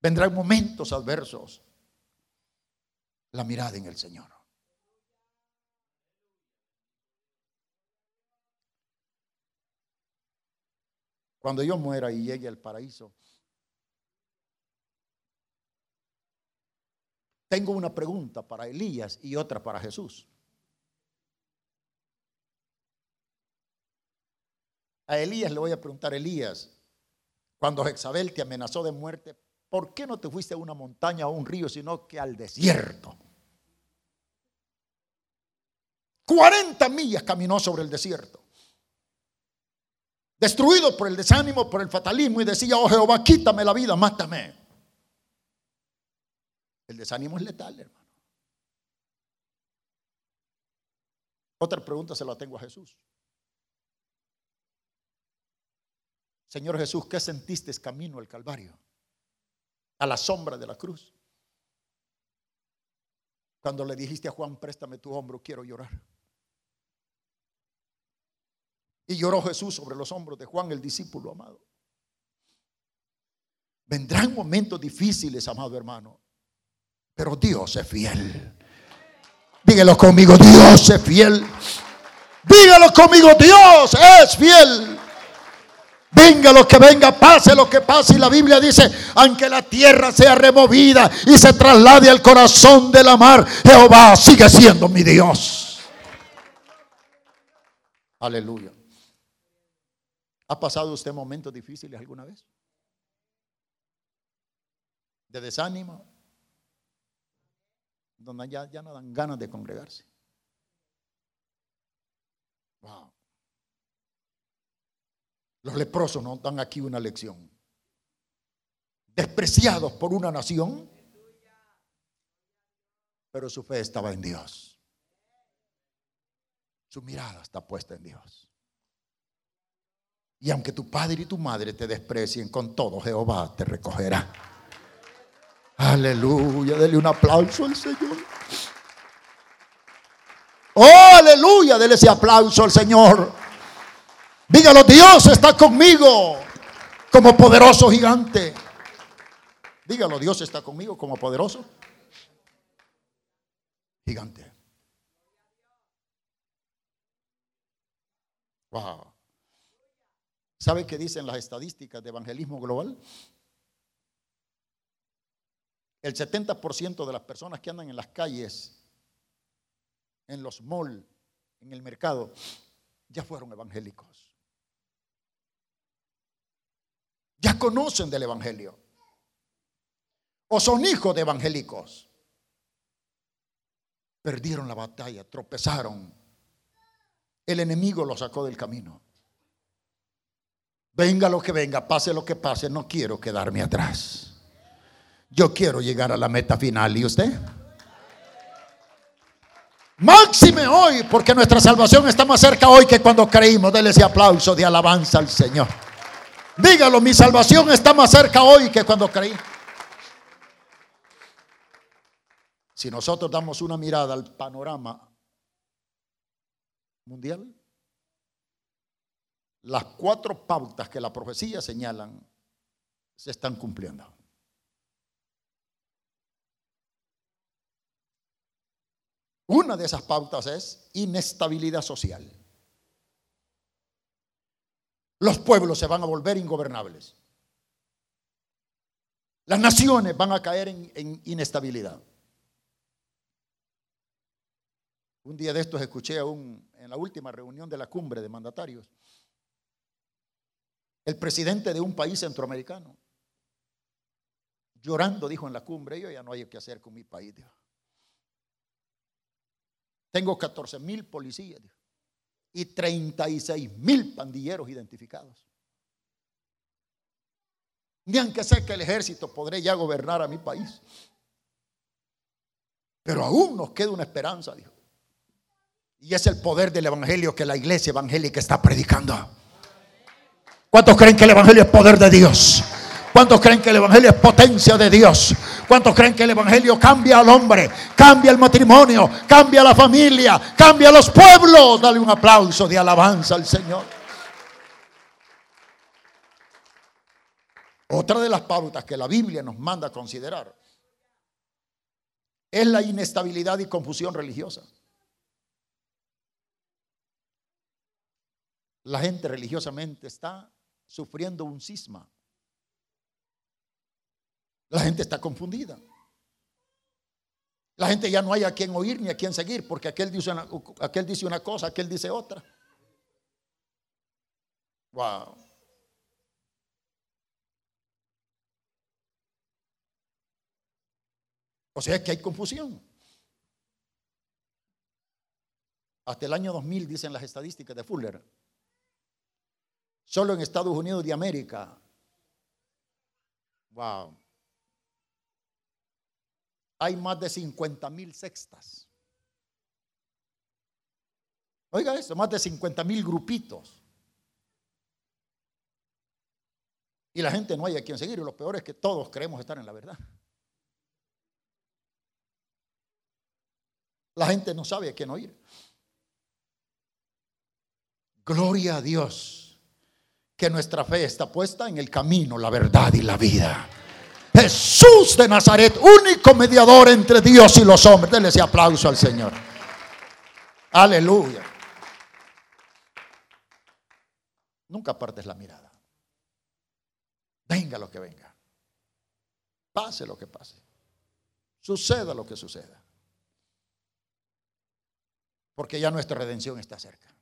Vendrán momentos adversos. La mirada en el Señor. Cuando yo muera y llegue al paraíso, tengo una pregunta para Elías y otra para Jesús. A Elías le voy a preguntar, Elías, cuando Jezabel te amenazó de muerte, ¿por qué no te fuiste a una montaña o a un río, sino que al desierto? 40 millas caminó sobre el desierto. Destruido por el desánimo, por el fatalismo y decía, oh Jehová, quítame la vida, mátame. El desánimo es letal, hermano. Otra pregunta se la tengo a Jesús. Señor Jesús, ¿qué sentiste camino al Calvario? A la sombra de la cruz. Cuando le dijiste a Juan, préstame tu hombro, quiero llorar. Y lloró Jesús sobre los hombros de Juan, el discípulo amado. Vendrán momentos difíciles, amado hermano, pero Dios es fiel. Dígalo conmigo, Dios es fiel. Dígalo conmigo, Dios es fiel. Venga lo que venga, pase lo que pase. Y la Biblia dice, aunque la tierra sea removida y se traslade al corazón de la mar, Jehová sigue siendo mi Dios. Aleluya. ¿Ha pasado usted momentos difíciles alguna vez? De desánimo, donde ya, no dan ganas de congregarse. Wow. Los leprosos nos dan aquí una lección. Despreciados por una nación, pero su fe estaba en Dios. Su mirada está puesta en Dios. Y aunque tu padre y tu madre te desprecien, con todo Jehová te recogerá. Aleluya, dele un aplauso al Señor. Oh, aleluya, dele ese aplauso al Señor. Dígalo, Dios está conmigo como poderoso gigante. Dígalo, Dios está conmigo como poderoso gigante. Wow. ¿Sabe qué dicen las estadísticas de evangelismo global? El 70% de las personas que andan en las calles, en los malls, en el mercado, ya fueron evangélicos. Ya conocen del Evangelio. O son hijos de evangélicos. Perdieron la batalla, tropezaron. El enemigo los sacó del camino. Venga lo que venga, pase lo que pase, no quiero quedarme atrás. Yo quiero llegar a la meta final. ¿Y usted? Máxime hoy, porque nuestra salvación está más cerca hoy que cuando creímos. Dele ese aplauso de alabanza al Señor. Dígalo, mi salvación está más cerca hoy que cuando creí. Si nosotros damos una mirada al panorama mundial, las cuatro pautas que la profecía señalan se están cumpliendo. Una de esas pautas es inestabilidad social. Los pueblos se van a volver ingobernables. Las naciones van a caer en, inestabilidad. Un día de estos escuché a un, en la última reunión de la cumbre de mandatarios, el presidente de un país centroamericano, llorando, dijo en la cumbre, yo ya no hay que hacer con mi país. Tengo 14 mil policías y 36 mil pandilleros identificados. Ni aunque sé que el ejército podré ya gobernar a mi país. Pero aún nos queda una esperanza, dijo. Y es el poder del Evangelio que la iglesia evangélica está predicando. ¿Cuántos creen que el Evangelio es poder de Dios? ¿Cuántos creen que el Evangelio es potencia de Dios? ¿Cuántos creen que el Evangelio cambia al hombre, cambia el matrimonio, cambia la familia, cambia los pueblos? Dale un aplauso de alabanza al Señor. Otra de las pautas que la Biblia nos manda a considerar es la inestabilidad y confusión religiosa. La gente religiosamente está sufriendo un cisma. La gente está confundida. La gente ya no hay a quien oír ni a quien seguir, porque aquel dice una, aquel dice una cosa, aquel dice otra. Wow. O sea que hay confusión. Hasta el año 2000 dicen las estadísticas de Fuller. Solo en Estados Unidos de América. Wow hay más de 50 mil sextas. Oiga eso, más de 50 mil grupitos. Y la gente no hay a quien seguir. Y lo peor es que todos creemos estar en la verdad. La gente no sabe a quién oír. Gloria a Dios que nuestra fe está puesta en el camino, la verdad y la vida. Jesús de Nazaret, único mediador entre Dios y los hombres. Denle ese aplauso al Señor. Aleluya. Nunca apartes la mirada. Venga lo que venga. Pase lo que pase. Suceda lo que suceda. Porque ya nuestra redención está cerca.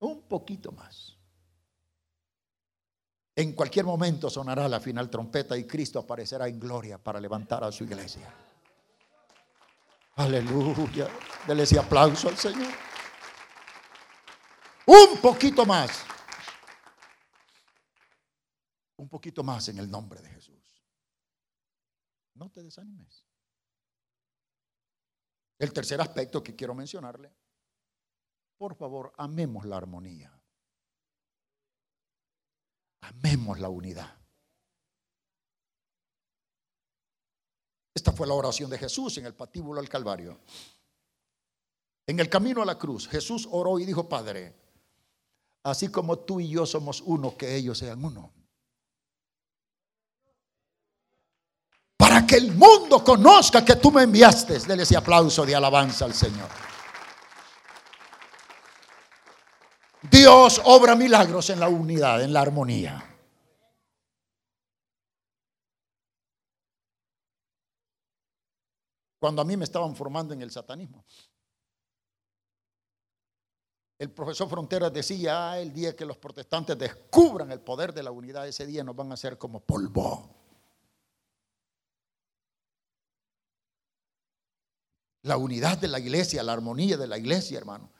Un poquito más. En cualquier momento sonará la final trompeta y Cristo aparecerá en gloria para levantar a su iglesia. Aleluya. Dele ese aplauso al Señor. Un poquito más. Un poquito más en el nombre de Jesús. No te desanimes. El tercer aspecto que quiero mencionarle. Por favor, amemos la armonía. Amemos la unidad. Esta fue la oración de Jesús en el patíbulo al Calvario. En el camino a la cruz, Jesús oró y dijo, Padre, así como tú y yo somos uno, que ellos sean uno. Para que el mundo conozca que tú me enviaste. Dele ese aplauso de alabanza al Señor. Dios obra milagros en la unidad, en la armonía. Cuando a mí me estaban formando en el satanismo, el profesor Fronteras decía, ah, el día que los protestantes descubran el poder de la unidad, ese día nos van a hacer como polvo. La unidad de la iglesia, la armonía de la iglesia, hermano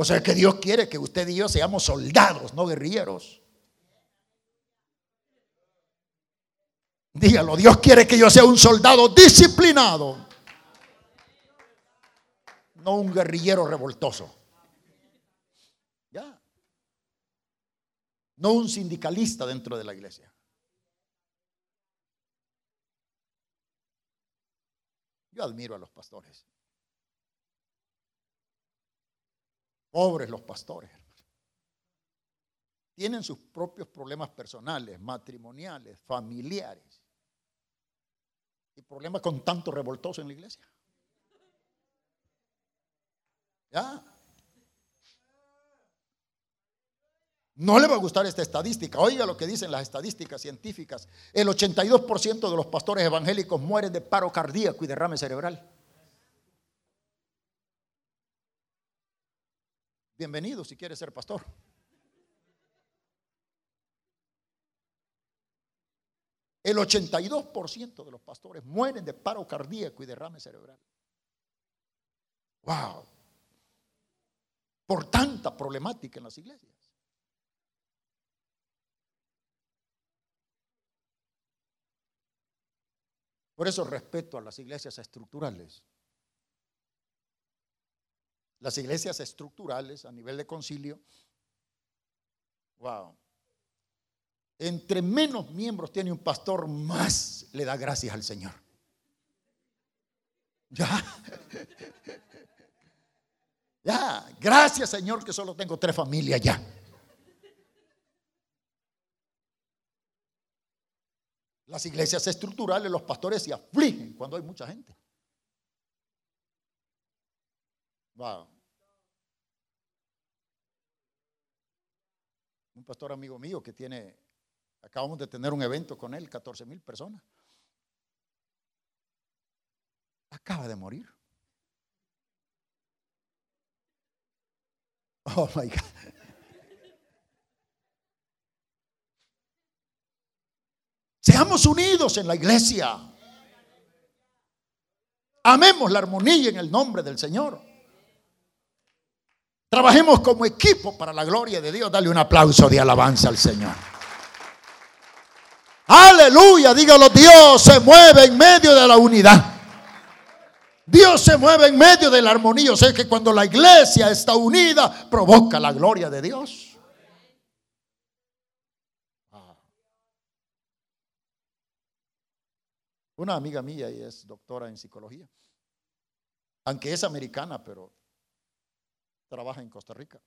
O sea que Dios quiere que usted y yo seamos soldados, no guerrilleros. Dígalo, Dios quiere que yo sea un soldado disciplinado, no un guerrillero revoltoso. Ya. No un sindicalista dentro de la iglesia. Yo admiro a los pastores. Pobres los pastores. Tienen sus propios problemas personales, matrimoniales, familiares. Y problemas con tanto revoltoso en la iglesia. ¿Ya? No le va a gustar esta estadística. Oiga lo que dicen las estadísticas científicas. El 82% de los pastores evangélicos mueren de paro cardíaco y derrame cerebral. Bienvenido si quiere ser pastor. El 82% de los pastores mueren de paro cardíaco y derrame cerebral. Wow. Por tanta problemática en las iglesias. Por eso respeto a las iglesias estructurales. Las iglesias estructurales a nivel de concilio, wow. Entre menos miembros tiene un pastor, más le da gracias al Señor. Ya. Ya, gracias Señor que solo tengo tres familias ya. Las iglesias estructurales, los pastores se afligen cuando hay mucha gente. Un pastor amigo mío que tiene, acabamos de tener un evento con él, 14 mil personas. Acaba de morir. Oh my God. Seamos unidos en la iglesia. Amemos la armonía en el nombre del Señor. Trabajemos como equipo para la gloria de Dios. Dale un aplauso de alabanza al Señor. Aleluya, dígalo, Dios se mueve en medio de la unidad. Dios se mueve en medio de la armonía. O sea que cuando la iglesia está unida, provoca la gloria de Dios. Una amiga mía y es doctora en psicología. Aunque es americana, pero trabaja en Costa Rica.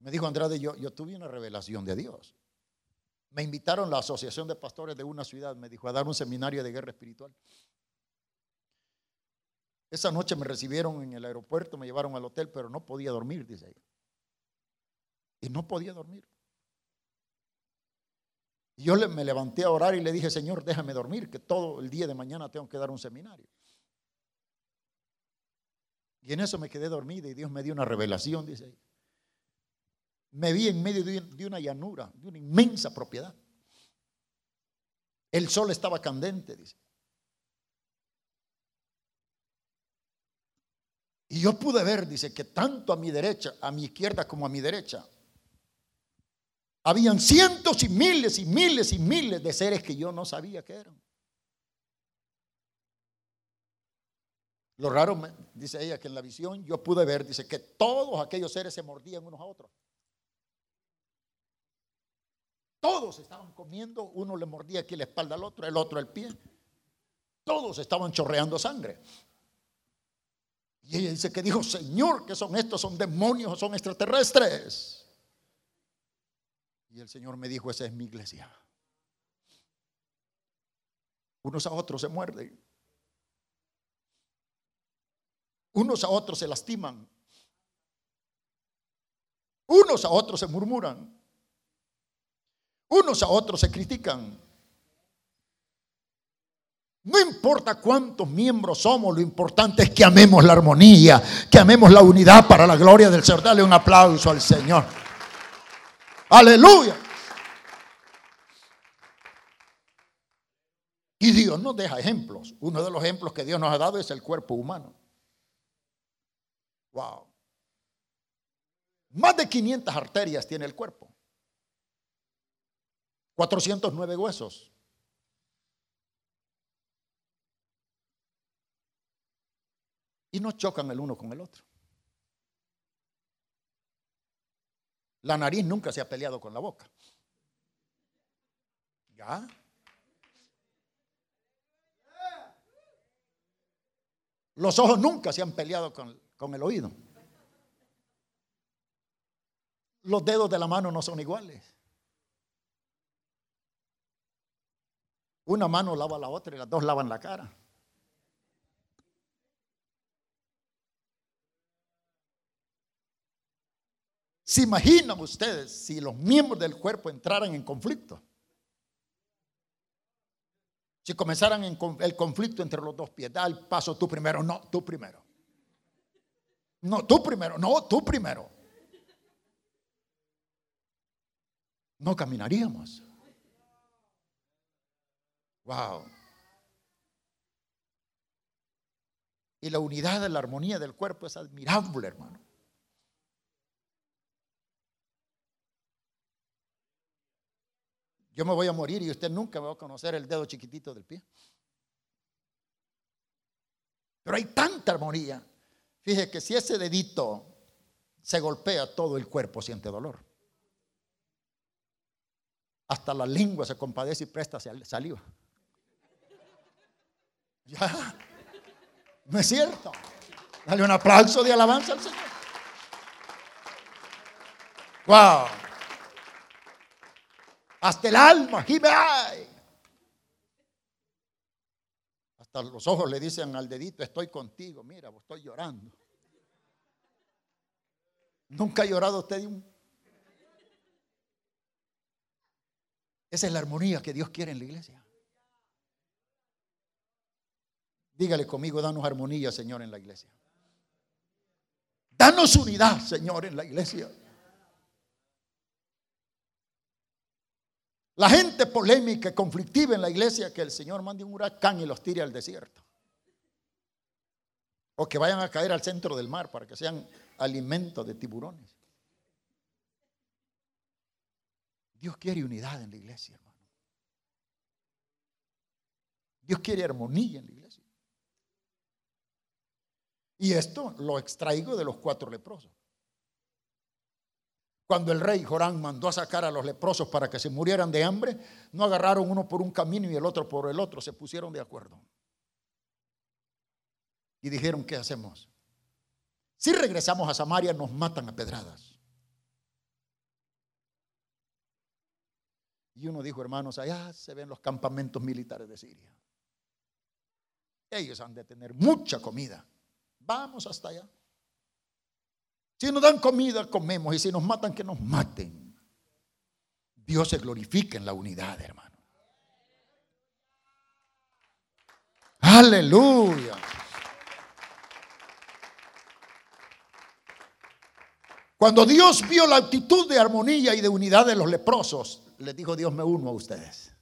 Me dijo Andrade, yo, yo tuve una revelación de Dios. Me invitaron la Asociación de Pastores de una ciudad, me dijo, a dar un seminario de guerra espiritual. Esa noche me recibieron en el aeropuerto, me llevaron al hotel, pero no podía dormir, dice ella. Y no podía dormir. Yo me levanté a orar y le dije, Señor, déjame dormir, que todo el día de mañana tengo que dar un seminario. Y en eso me quedé dormida y Dios me dio una revelación, dice. Me vi en medio de una llanura, de una inmensa propiedad. El sol estaba candente, dice. Y yo pude ver, dice, que tanto a mi derecha, a mi izquierda como a mi derecha, habían cientos y miles y miles y miles de seres que yo no sabía que eran. Lo raro, dice ella, que en la visión yo pude ver, dice que todos aquellos seres se mordían unos a otros. Todos estaban comiendo, uno le mordía aquí la espalda al otro, el otro el pie. Todos estaban chorreando sangre. Y ella dice que dijo, Señor, ¿qué son estos? ¿Son demonios o son extraterrestres? Y el Señor me dijo, esa es mi iglesia. Unos a otros se muerden. Unos a otros se lastiman. Unos a otros se murmuran. Unos a otros se critican. No importa cuántos miembros somos, lo importante es que amemos la armonía, que amemos la unidad para la gloria del Señor. Dale un aplauso al Señor. Aleluya. Y Dios nos deja ejemplos. Uno de los ejemplos que Dios nos ha dado es el cuerpo humano. Wow. Más de 500 arterias tiene el cuerpo. 409 huesos. Y no chocan el uno con el otro. La nariz nunca se ha peleado con la boca. ¿Ya? Los ojos nunca se han peleado con, con el oído. Los dedos de la mano no son iguales. Una mano lava la otra y las dos lavan la cara. ¿Se imaginan ustedes si los miembros del cuerpo entraran en conflicto? Si comenzaran en el conflicto entre los dos pies, da el paso tú primero, no, tú primero. No, tú primero, no, tú primero. No caminaríamos. Wow. Y la unidad de la armonía del cuerpo es admirable, hermano. Yo me voy a morir y usted nunca va a conocer el dedo chiquitito del pie. Pero hay tanta armonía. Fíjese que si ese dedito se golpea, todo el cuerpo siente dolor. Hasta la lengua se compadece y presta saliva. Ya. No es cierto. Dale un aplauso de alabanza al Señor. Wow. Hasta el alma gime. Los ojos le dicen al dedito, estoy contigo. Mira, estoy llorando. ¿Nunca ha llorado usted. Esa es la armonía que Dios quiere en la iglesia. Dígale conmigo, danos armonía, Señor, en la iglesia. Danos unidad, Señor, en la iglesia. La gente polémica, conflictiva en la iglesia, que el Señor mande un huracán y los tire al desierto. O que vayan a caer al centro del mar para que sean alimento de tiburones. Dios quiere unidad en la iglesia, hermano. Dios quiere armonía en la iglesia. Y esto lo extraigo de los cuatro leprosos. Cuando el rey Jorán mandó a sacar a los leprosos para que se murieran de hambre, no agarraron uno por un camino y el otro por el otro, se pusieron de acuerdo. Y dijeron, ¿qué hacemos? Si regresamos a Samaria nos matan a pedradas. Y uno dijo, hermanos, allá se ven los campamentos militares de Siria. Ellos han de tener mucha comida. Vamos hasta allá. Si nos dan comida, comemos. Y si nos matan, que nos maten. Dios se glorifica en la unidad, hermano. Aleluya. Cuando Dios vio la actitud de armonía y de unidad de los leprosos, les dijo Dios, me uno a ustedes.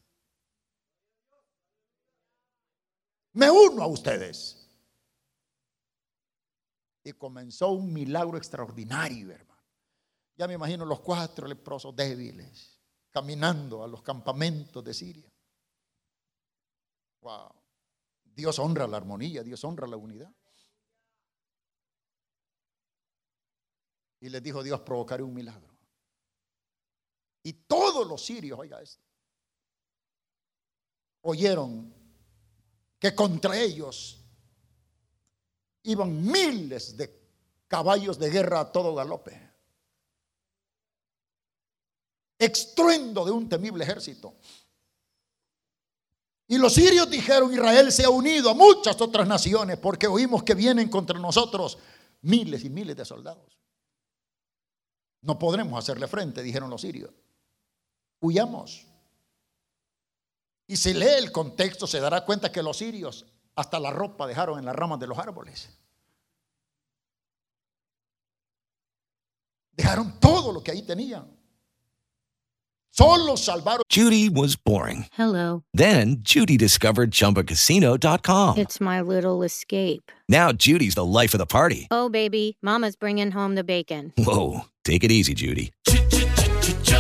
Me uno a ustedes. Y comenzó un milagro extraordinario, hermano. Ya me imagino los cuatro leprosos débiles caminando a los campamentos de Siria. Wow. Dios honra la armonía, Dios honra la unidad. Y les dijo Dios, provocaré un milagro. Y todos los sirios, oiga esto, oyeron que contra ellos iban miles de caballos de guerra a todo galope. Extruendo de un temible ejército. Y los sirios dijeron, Israel se ha unido a muchas otras naciones porque oímos que vienen contra nosotros miles y miles de soldados. No podremos hacerle frente, dijeron los sirios. Huyamos. Y si lee el contexto, se dará cuenta que los sirios hasta la ropa dejaron en las ramas de los árboles. Dejaron todo lo que ahí tenían. Solo salvaron. Judy was boring. Hello. Then Judy discovered ChumbaCasino.com. It's my little escape. Now Judy's the life of the party. Oh, baby, Mama's bringing home the bacon. Whoa, take it easy, Judy.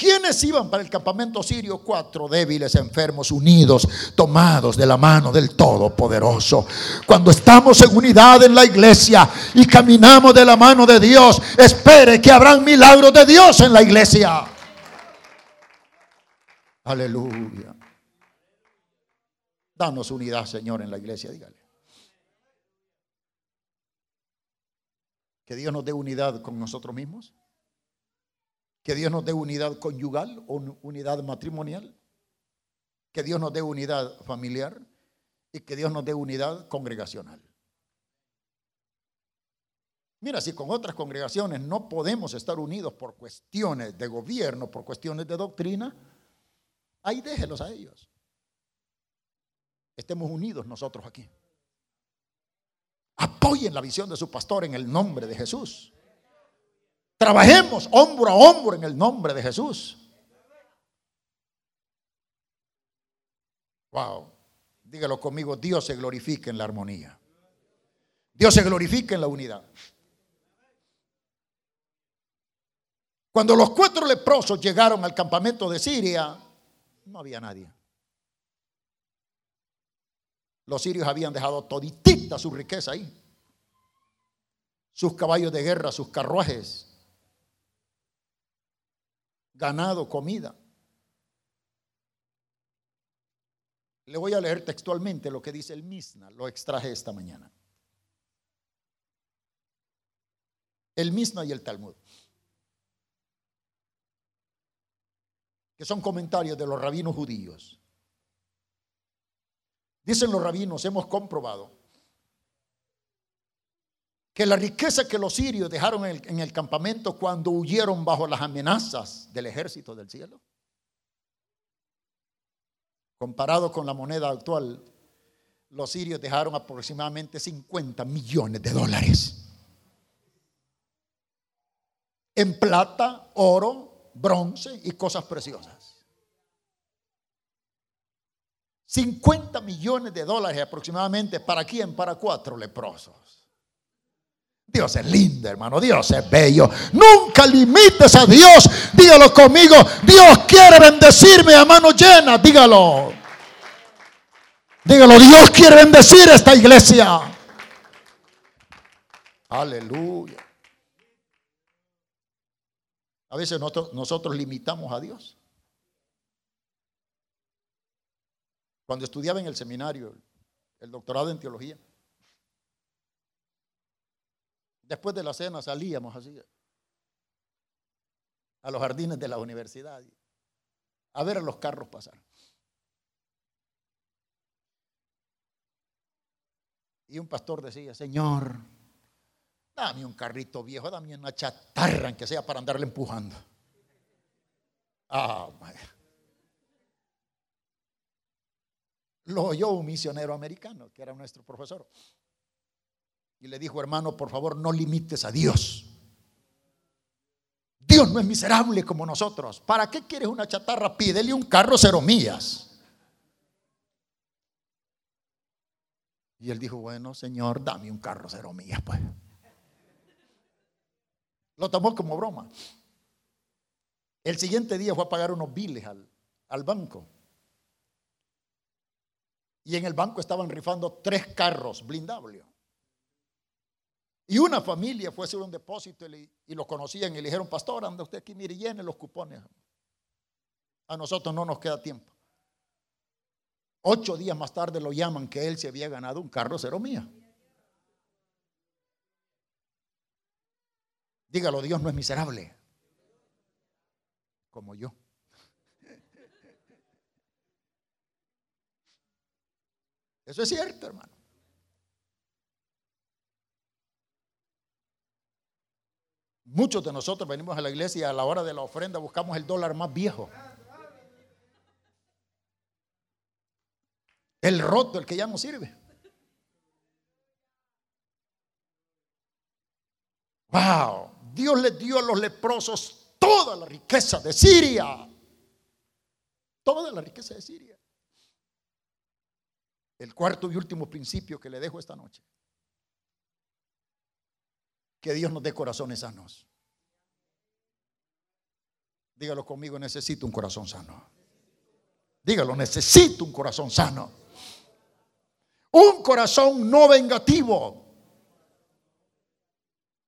¿Quiénes iban para el campamento sirio? Cuatro débiles, enfermos, unidos, tomados de la mano del Todopoderoso. Cuando estamos en unidad en la iglesia y caminamos de la mano de Dios, espere que habrán milagros de Dios en la iglesia. Aleluya. Danos unidad, Señor, en la iglesia, dígale. Que Dios nos dé unidad con nosotros mismos. Que Dios nos dé unidad conyugal o unidad matrimonial. Que Dios nos dé unidad familiar. Y que Dios nos dé unidad congregacional. Mira, si con otras congregaciones no podemos estar unidos por cuestiones de gobierno, por cuestiones de doctrina, ahí déjelos a ellos. Estemos unidos nosotros aquí. Apoyen la visión de su pastor en el nombre de Jesús. Trabajemos hombro a hombro en el nombre de Jesús. Wow. Dígalo conmigo, Dios se glorifica en la armonía. Dios se glorifica en la unidad. Cuando los cuatro leprosos llegaron al campamento de Siria, no había nadie. Los sirios habían dejado toditita su riqueza ahí. Sus caballos de guerra, sus carruajes, ganado, comida. Le voy a leer textualmente lo que dice el Misna, lo extraje esta mañana. El Misna y el Talmud. Que son comentarios de los rabinos judíos. Dicen los rabinos, hemos comprobado que la riqueza que los sirios dejaron en el, en el, campamento cuando huyeron bajo las amenazas del ejército del cielo, comparado con la moneda actual, los sirios dejaron aproximadamente 50 millones de dólares en plata, oro, bronce y cosas preciosas. 50 millones de dólares aproximadamente. ¿Para quién? Para cuatro leprosos. Dios es lindo, hermano. Dios es bello. Nunca limites a Dios. Dígalo conmigo. Dios quiere bendecirme a mano llena. Dígalo. Dígalo. Dios quiere bendecir esta iglesia. Aleluya. A veces nosotros, nosotros limitamos a Dios. Cuando estudiaba en el seminario, el doctorado en teología, después de la cena salíamos así a los jardines de la universidad a ver a los carros pasar. Y un pastor decía, Señor, dame un carrito viejo, dame una chatarra, aunque sea para andarle empujando. Ah, lo oyó un misionero americano, que era nuestro profesor. Y le dijo, hermano, por favor, no limites a Dios. Dios no es miserable como nosotros. ¿Para qué quieres una chatarra? Pídele un carro cero millas. Y él dijo, bueno, Señor, dame un carro cero millas, pues. Lo tomó como broma. El siguiente día fue a pagar unos biles al, al banco. Y en el banco estaban rifando tres carros blindables. Y una familia fue a hacer un depósito y, lo conocían y le dijeron, pastor, anda usted aquí, mire, llene los cupones. A nosotros no nos queda tiempo. Ocho días más tarde lo llaman que él se había ganado un carro cero mía. Dígalo, Dios no es miserable. Como yo. Eso es cierto, hermano. Muchos de nosotros venimos a la iglesia y a la hora de la ofrenda buscamos el dólar más viejo. El roto, el que ya no sirve. Wow, Dios le dio a los leprosos toda la riqueza de Siria. Toda la riqueza de Siria. El cuarto y último principio que le dejo esta noche. Que Dios nos dé corazones sanos. Dígalo conmigo, necesito un corazón sano. Dígalo, necesito un corazón sano. Un corazón no vengativo.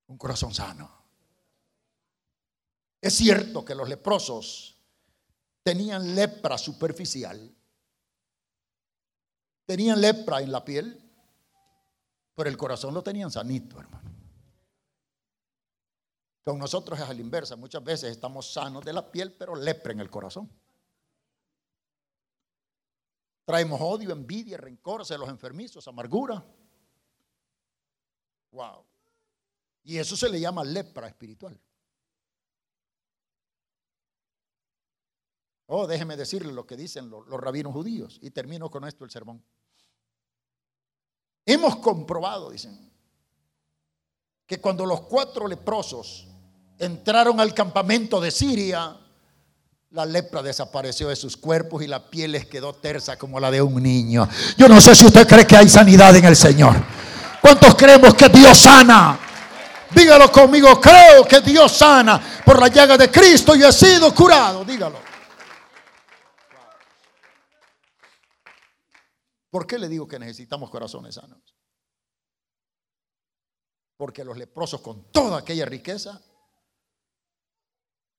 Un corazón sano. Es cierto que los leprosos tenían lepra superficial. Tenían lepra en la piel, pero el corazón lo tenían sanito, hermano. Con nosotros es a la inversa. Muchas veces estamos sanos de la piel, pero lepra en el corazón. Traemos odio, envidia, rencor, celos enfermizos, amargura. Wow. Y eso se le llama lepra espiritual. Oh, déjeme decirle lo que dicen los, los rabinos judíos. Y termino con esto el sermón. Hemos comprobado, dicen, que cuando los cuatro leprosos entraron al campamento de Siria, la lepra desapareció de sus cuerpos y la piel les quedó tersa como la de un niño. Yo no sé si usted cree que hay sanidad en el Señor. ¿Cuántos creemos que Dios sana? Dígalo conmigo, creo que Dios sana por la llaga de Cristo y he sido curado. Dígalo. ¿Por qué le digo que necesitamos corazones sanos? Porque los leprosos con toda aquella riqueza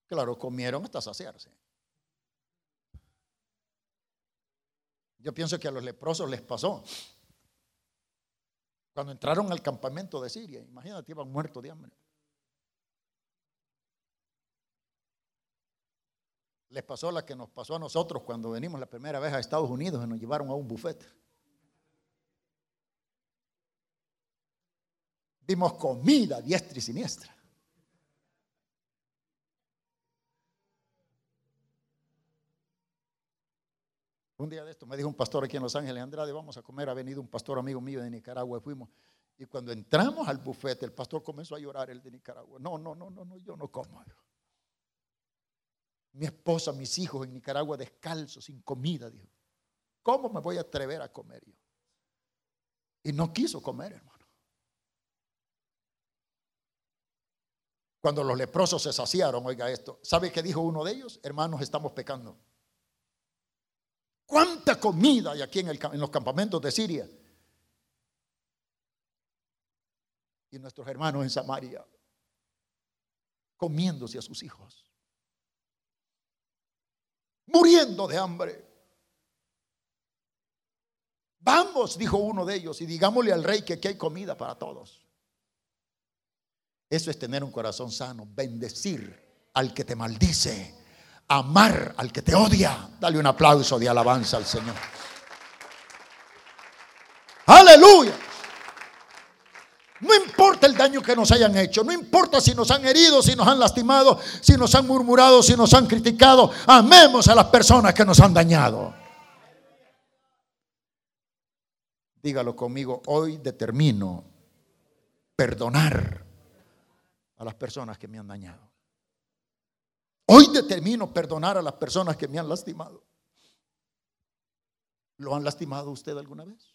Claro, comieron hasta saciarse. Yo pienso que a los leprosos les pasó. Cuando entraron al campamento de Siria, imagínate, iban muertos de hambre. Les pasó la que nos pasó a nosotros cuando venimos la primera vez a Estados Unidos y nos llevaron a un buffet. Vimos comida diestra y siniestra. Un día de esto me dijo un pastor aquí en Los Ángeles, Andrade, vamos a comer. Ha venido un pastor amigo mío de Nicaragua y fuimos. Y cuando entramos al bufete, el pastor comenzó a llorar, el de Nicaragua. No, no, no, no, no yo no como. Mi esposa, mis hijos en Nicaragua descalzos, sin comida, dijo. ¿Cómo me voy a atrever a comer yo? Y no quiso comer, hermano. Cuando los leprosos se saciaron, oiga esto, ¿sabe qué dijo uno de ellos? Hermanos, estamos pecando. ¿Cuánta comida hay aquí en, los campamentos de Siria? Y nuestros hermanos en Samaria comiéndose a sus hijos, muriendo de hambre. Vamos, dijo uno de ellos, y digámosle al rey que aquí hay comida para todos. Eso es tener un corazón sano, bendecir al que te maldice amar al que te odia. Dale un aplauso de alabanza al Señor. Aleluya. No importa el daño que nos hayan hecho, no importa si nos han herido, si nos han lastimado, si nos han murmurado, si nos han criticado. Amemos a las personas que nos han dañado. Dígalo conmigo, hoy determino perdonar a las personas que me han dañado. Hoy determino perdonar a las personas que me han lastimado. ¿Lo han lastimado usted alguna vez?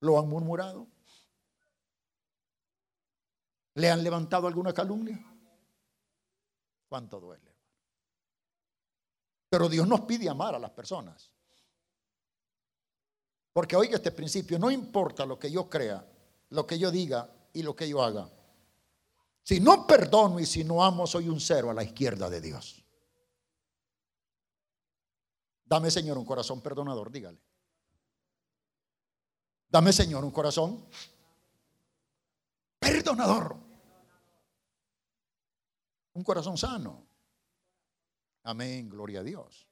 ¿Lo han murmurado? ¿Le han levantado alguna calumnia? ¿Cuánto duele? Pero Dios nos pide amar a las personas. Porque oiga este principio, no importa lo que yo crea, lo que yo diga y lo que yo haga. Si no perdono y si no amo, soy un cero a la izquierda de Dios. Dame, Señor, un corazón perdonador, dígale. Dame, Señor, un corazón perdonador. Un corazón sano. Amén, gloria a Dios.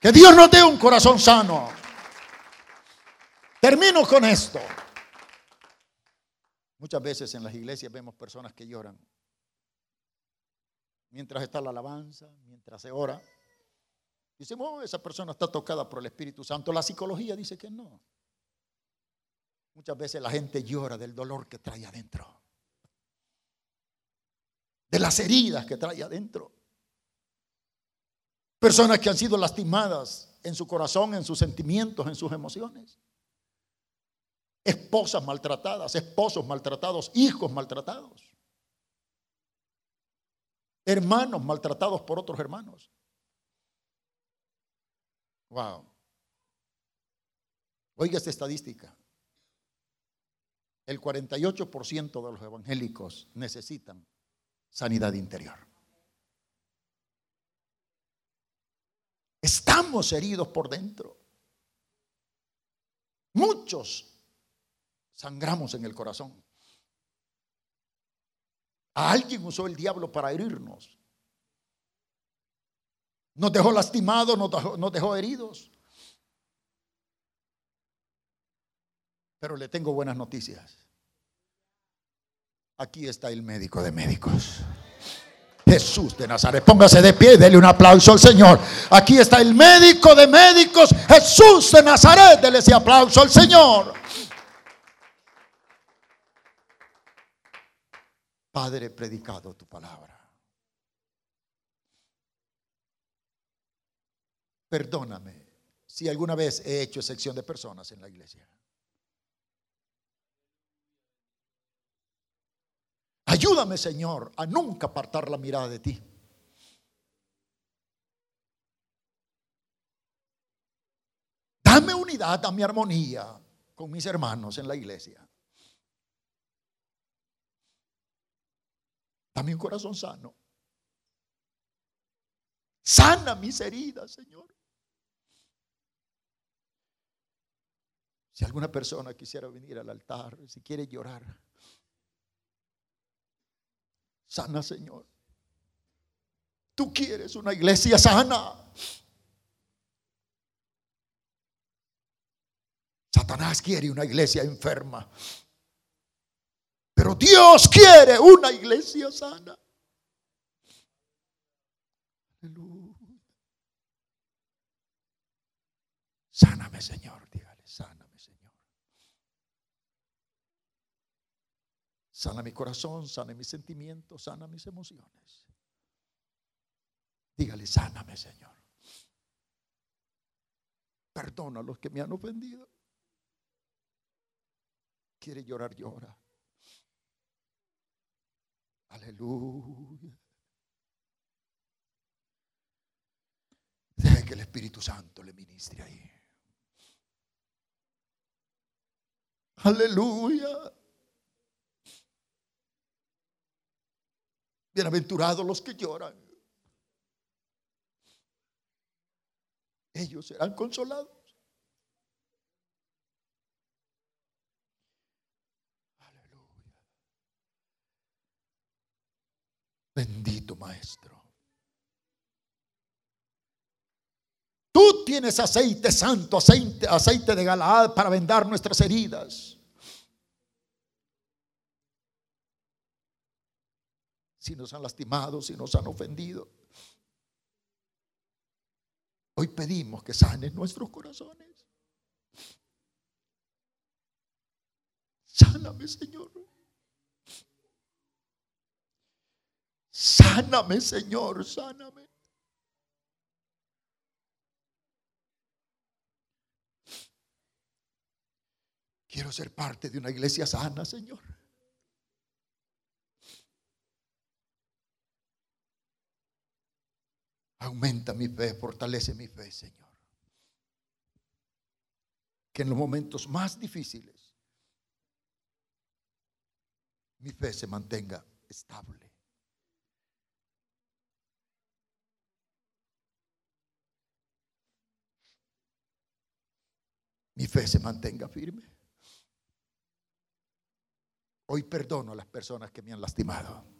Que Dios nos dé un corazón sano. Termino con esto. Muchas veces en las iglesias vemos personas que lloran. Mientras está la alabanza, mientras se ora. Dicemos, oh, esa persona está tocada por el Espíritu Santo. La psicología dice que no. Muchas veces la gente llora del dolor que trae adentro. De las heridas que trae adentro. Personas que han sido lastimadas en su corazón, en sus sentimientos, en sus emociones. Esposas maltratadas, esposos maltratados, hijos maltratados. Hermanos maltratados por otros hermanos. Wow. Oiga esta estadística. El 48% de los evangélicos necesitan sanidad interior. Estamos heridos por dentro. Muchos sangramos en el corazón. A alguien usó el diablo para herirnos. Nos dejó lastimados, nos dejó, heridos. Pero le tengo buenas noticias. Aquí está el médico de médicos. Jesús de Nazaret. Póngase de pie, dele un aplauso al Señor. Aquí está el médico de médicos, Jesús de Nazaret. Dele ese aplauso al Señor. Padre, predicado tu palabra. Perdóname si alguna vez he hecho excepción de personas en la iglesia. Ayúdame, Señor, a nunca apartar la mirada de ti. Dame unidad, dame armonía con mis hermanos en la iglesia. Dame un corazón sano. Sana mis heridas, Señor. Si alguna persona quisiera venir al altar, si quiere llorar, Sana, Señor. Tú quieres una iglesia sana. Satanás quiere una iglesia enferma. Pero Dios quiere una iglesia sana. Aleluya. Sáname, Señor. Sana mi corazón, sana mis sentimientos, sana mis emociones. Dígale, sáname, Señor. Perdona a los que me han ofendido. Quiere llorar, llora. Aleluya. Deje que el Espíritu Santo le ministre ahí. Aleluya. Bienaventurados los que lloran. Ellos serán consolados. Aleluya. Bendito Maestro. Tú tienes aceite santo, aceite, de Galaad para vendar nuestras heridas. Si nos han lastimado, si nos han ofendido. Hoy pedimos que sanes nuestros corazones. Sáname, Señor. Sáname, Señor, sáname. Quiero ser parte de una iglesia sana, Señor. Aumenta mi fe, fortalece mi fe, Señor. Que en los momentos más difíciles mi fe se mantenga estable. Mi fe se mantenga firme. Hoy perdono a las personas que me han lastimado.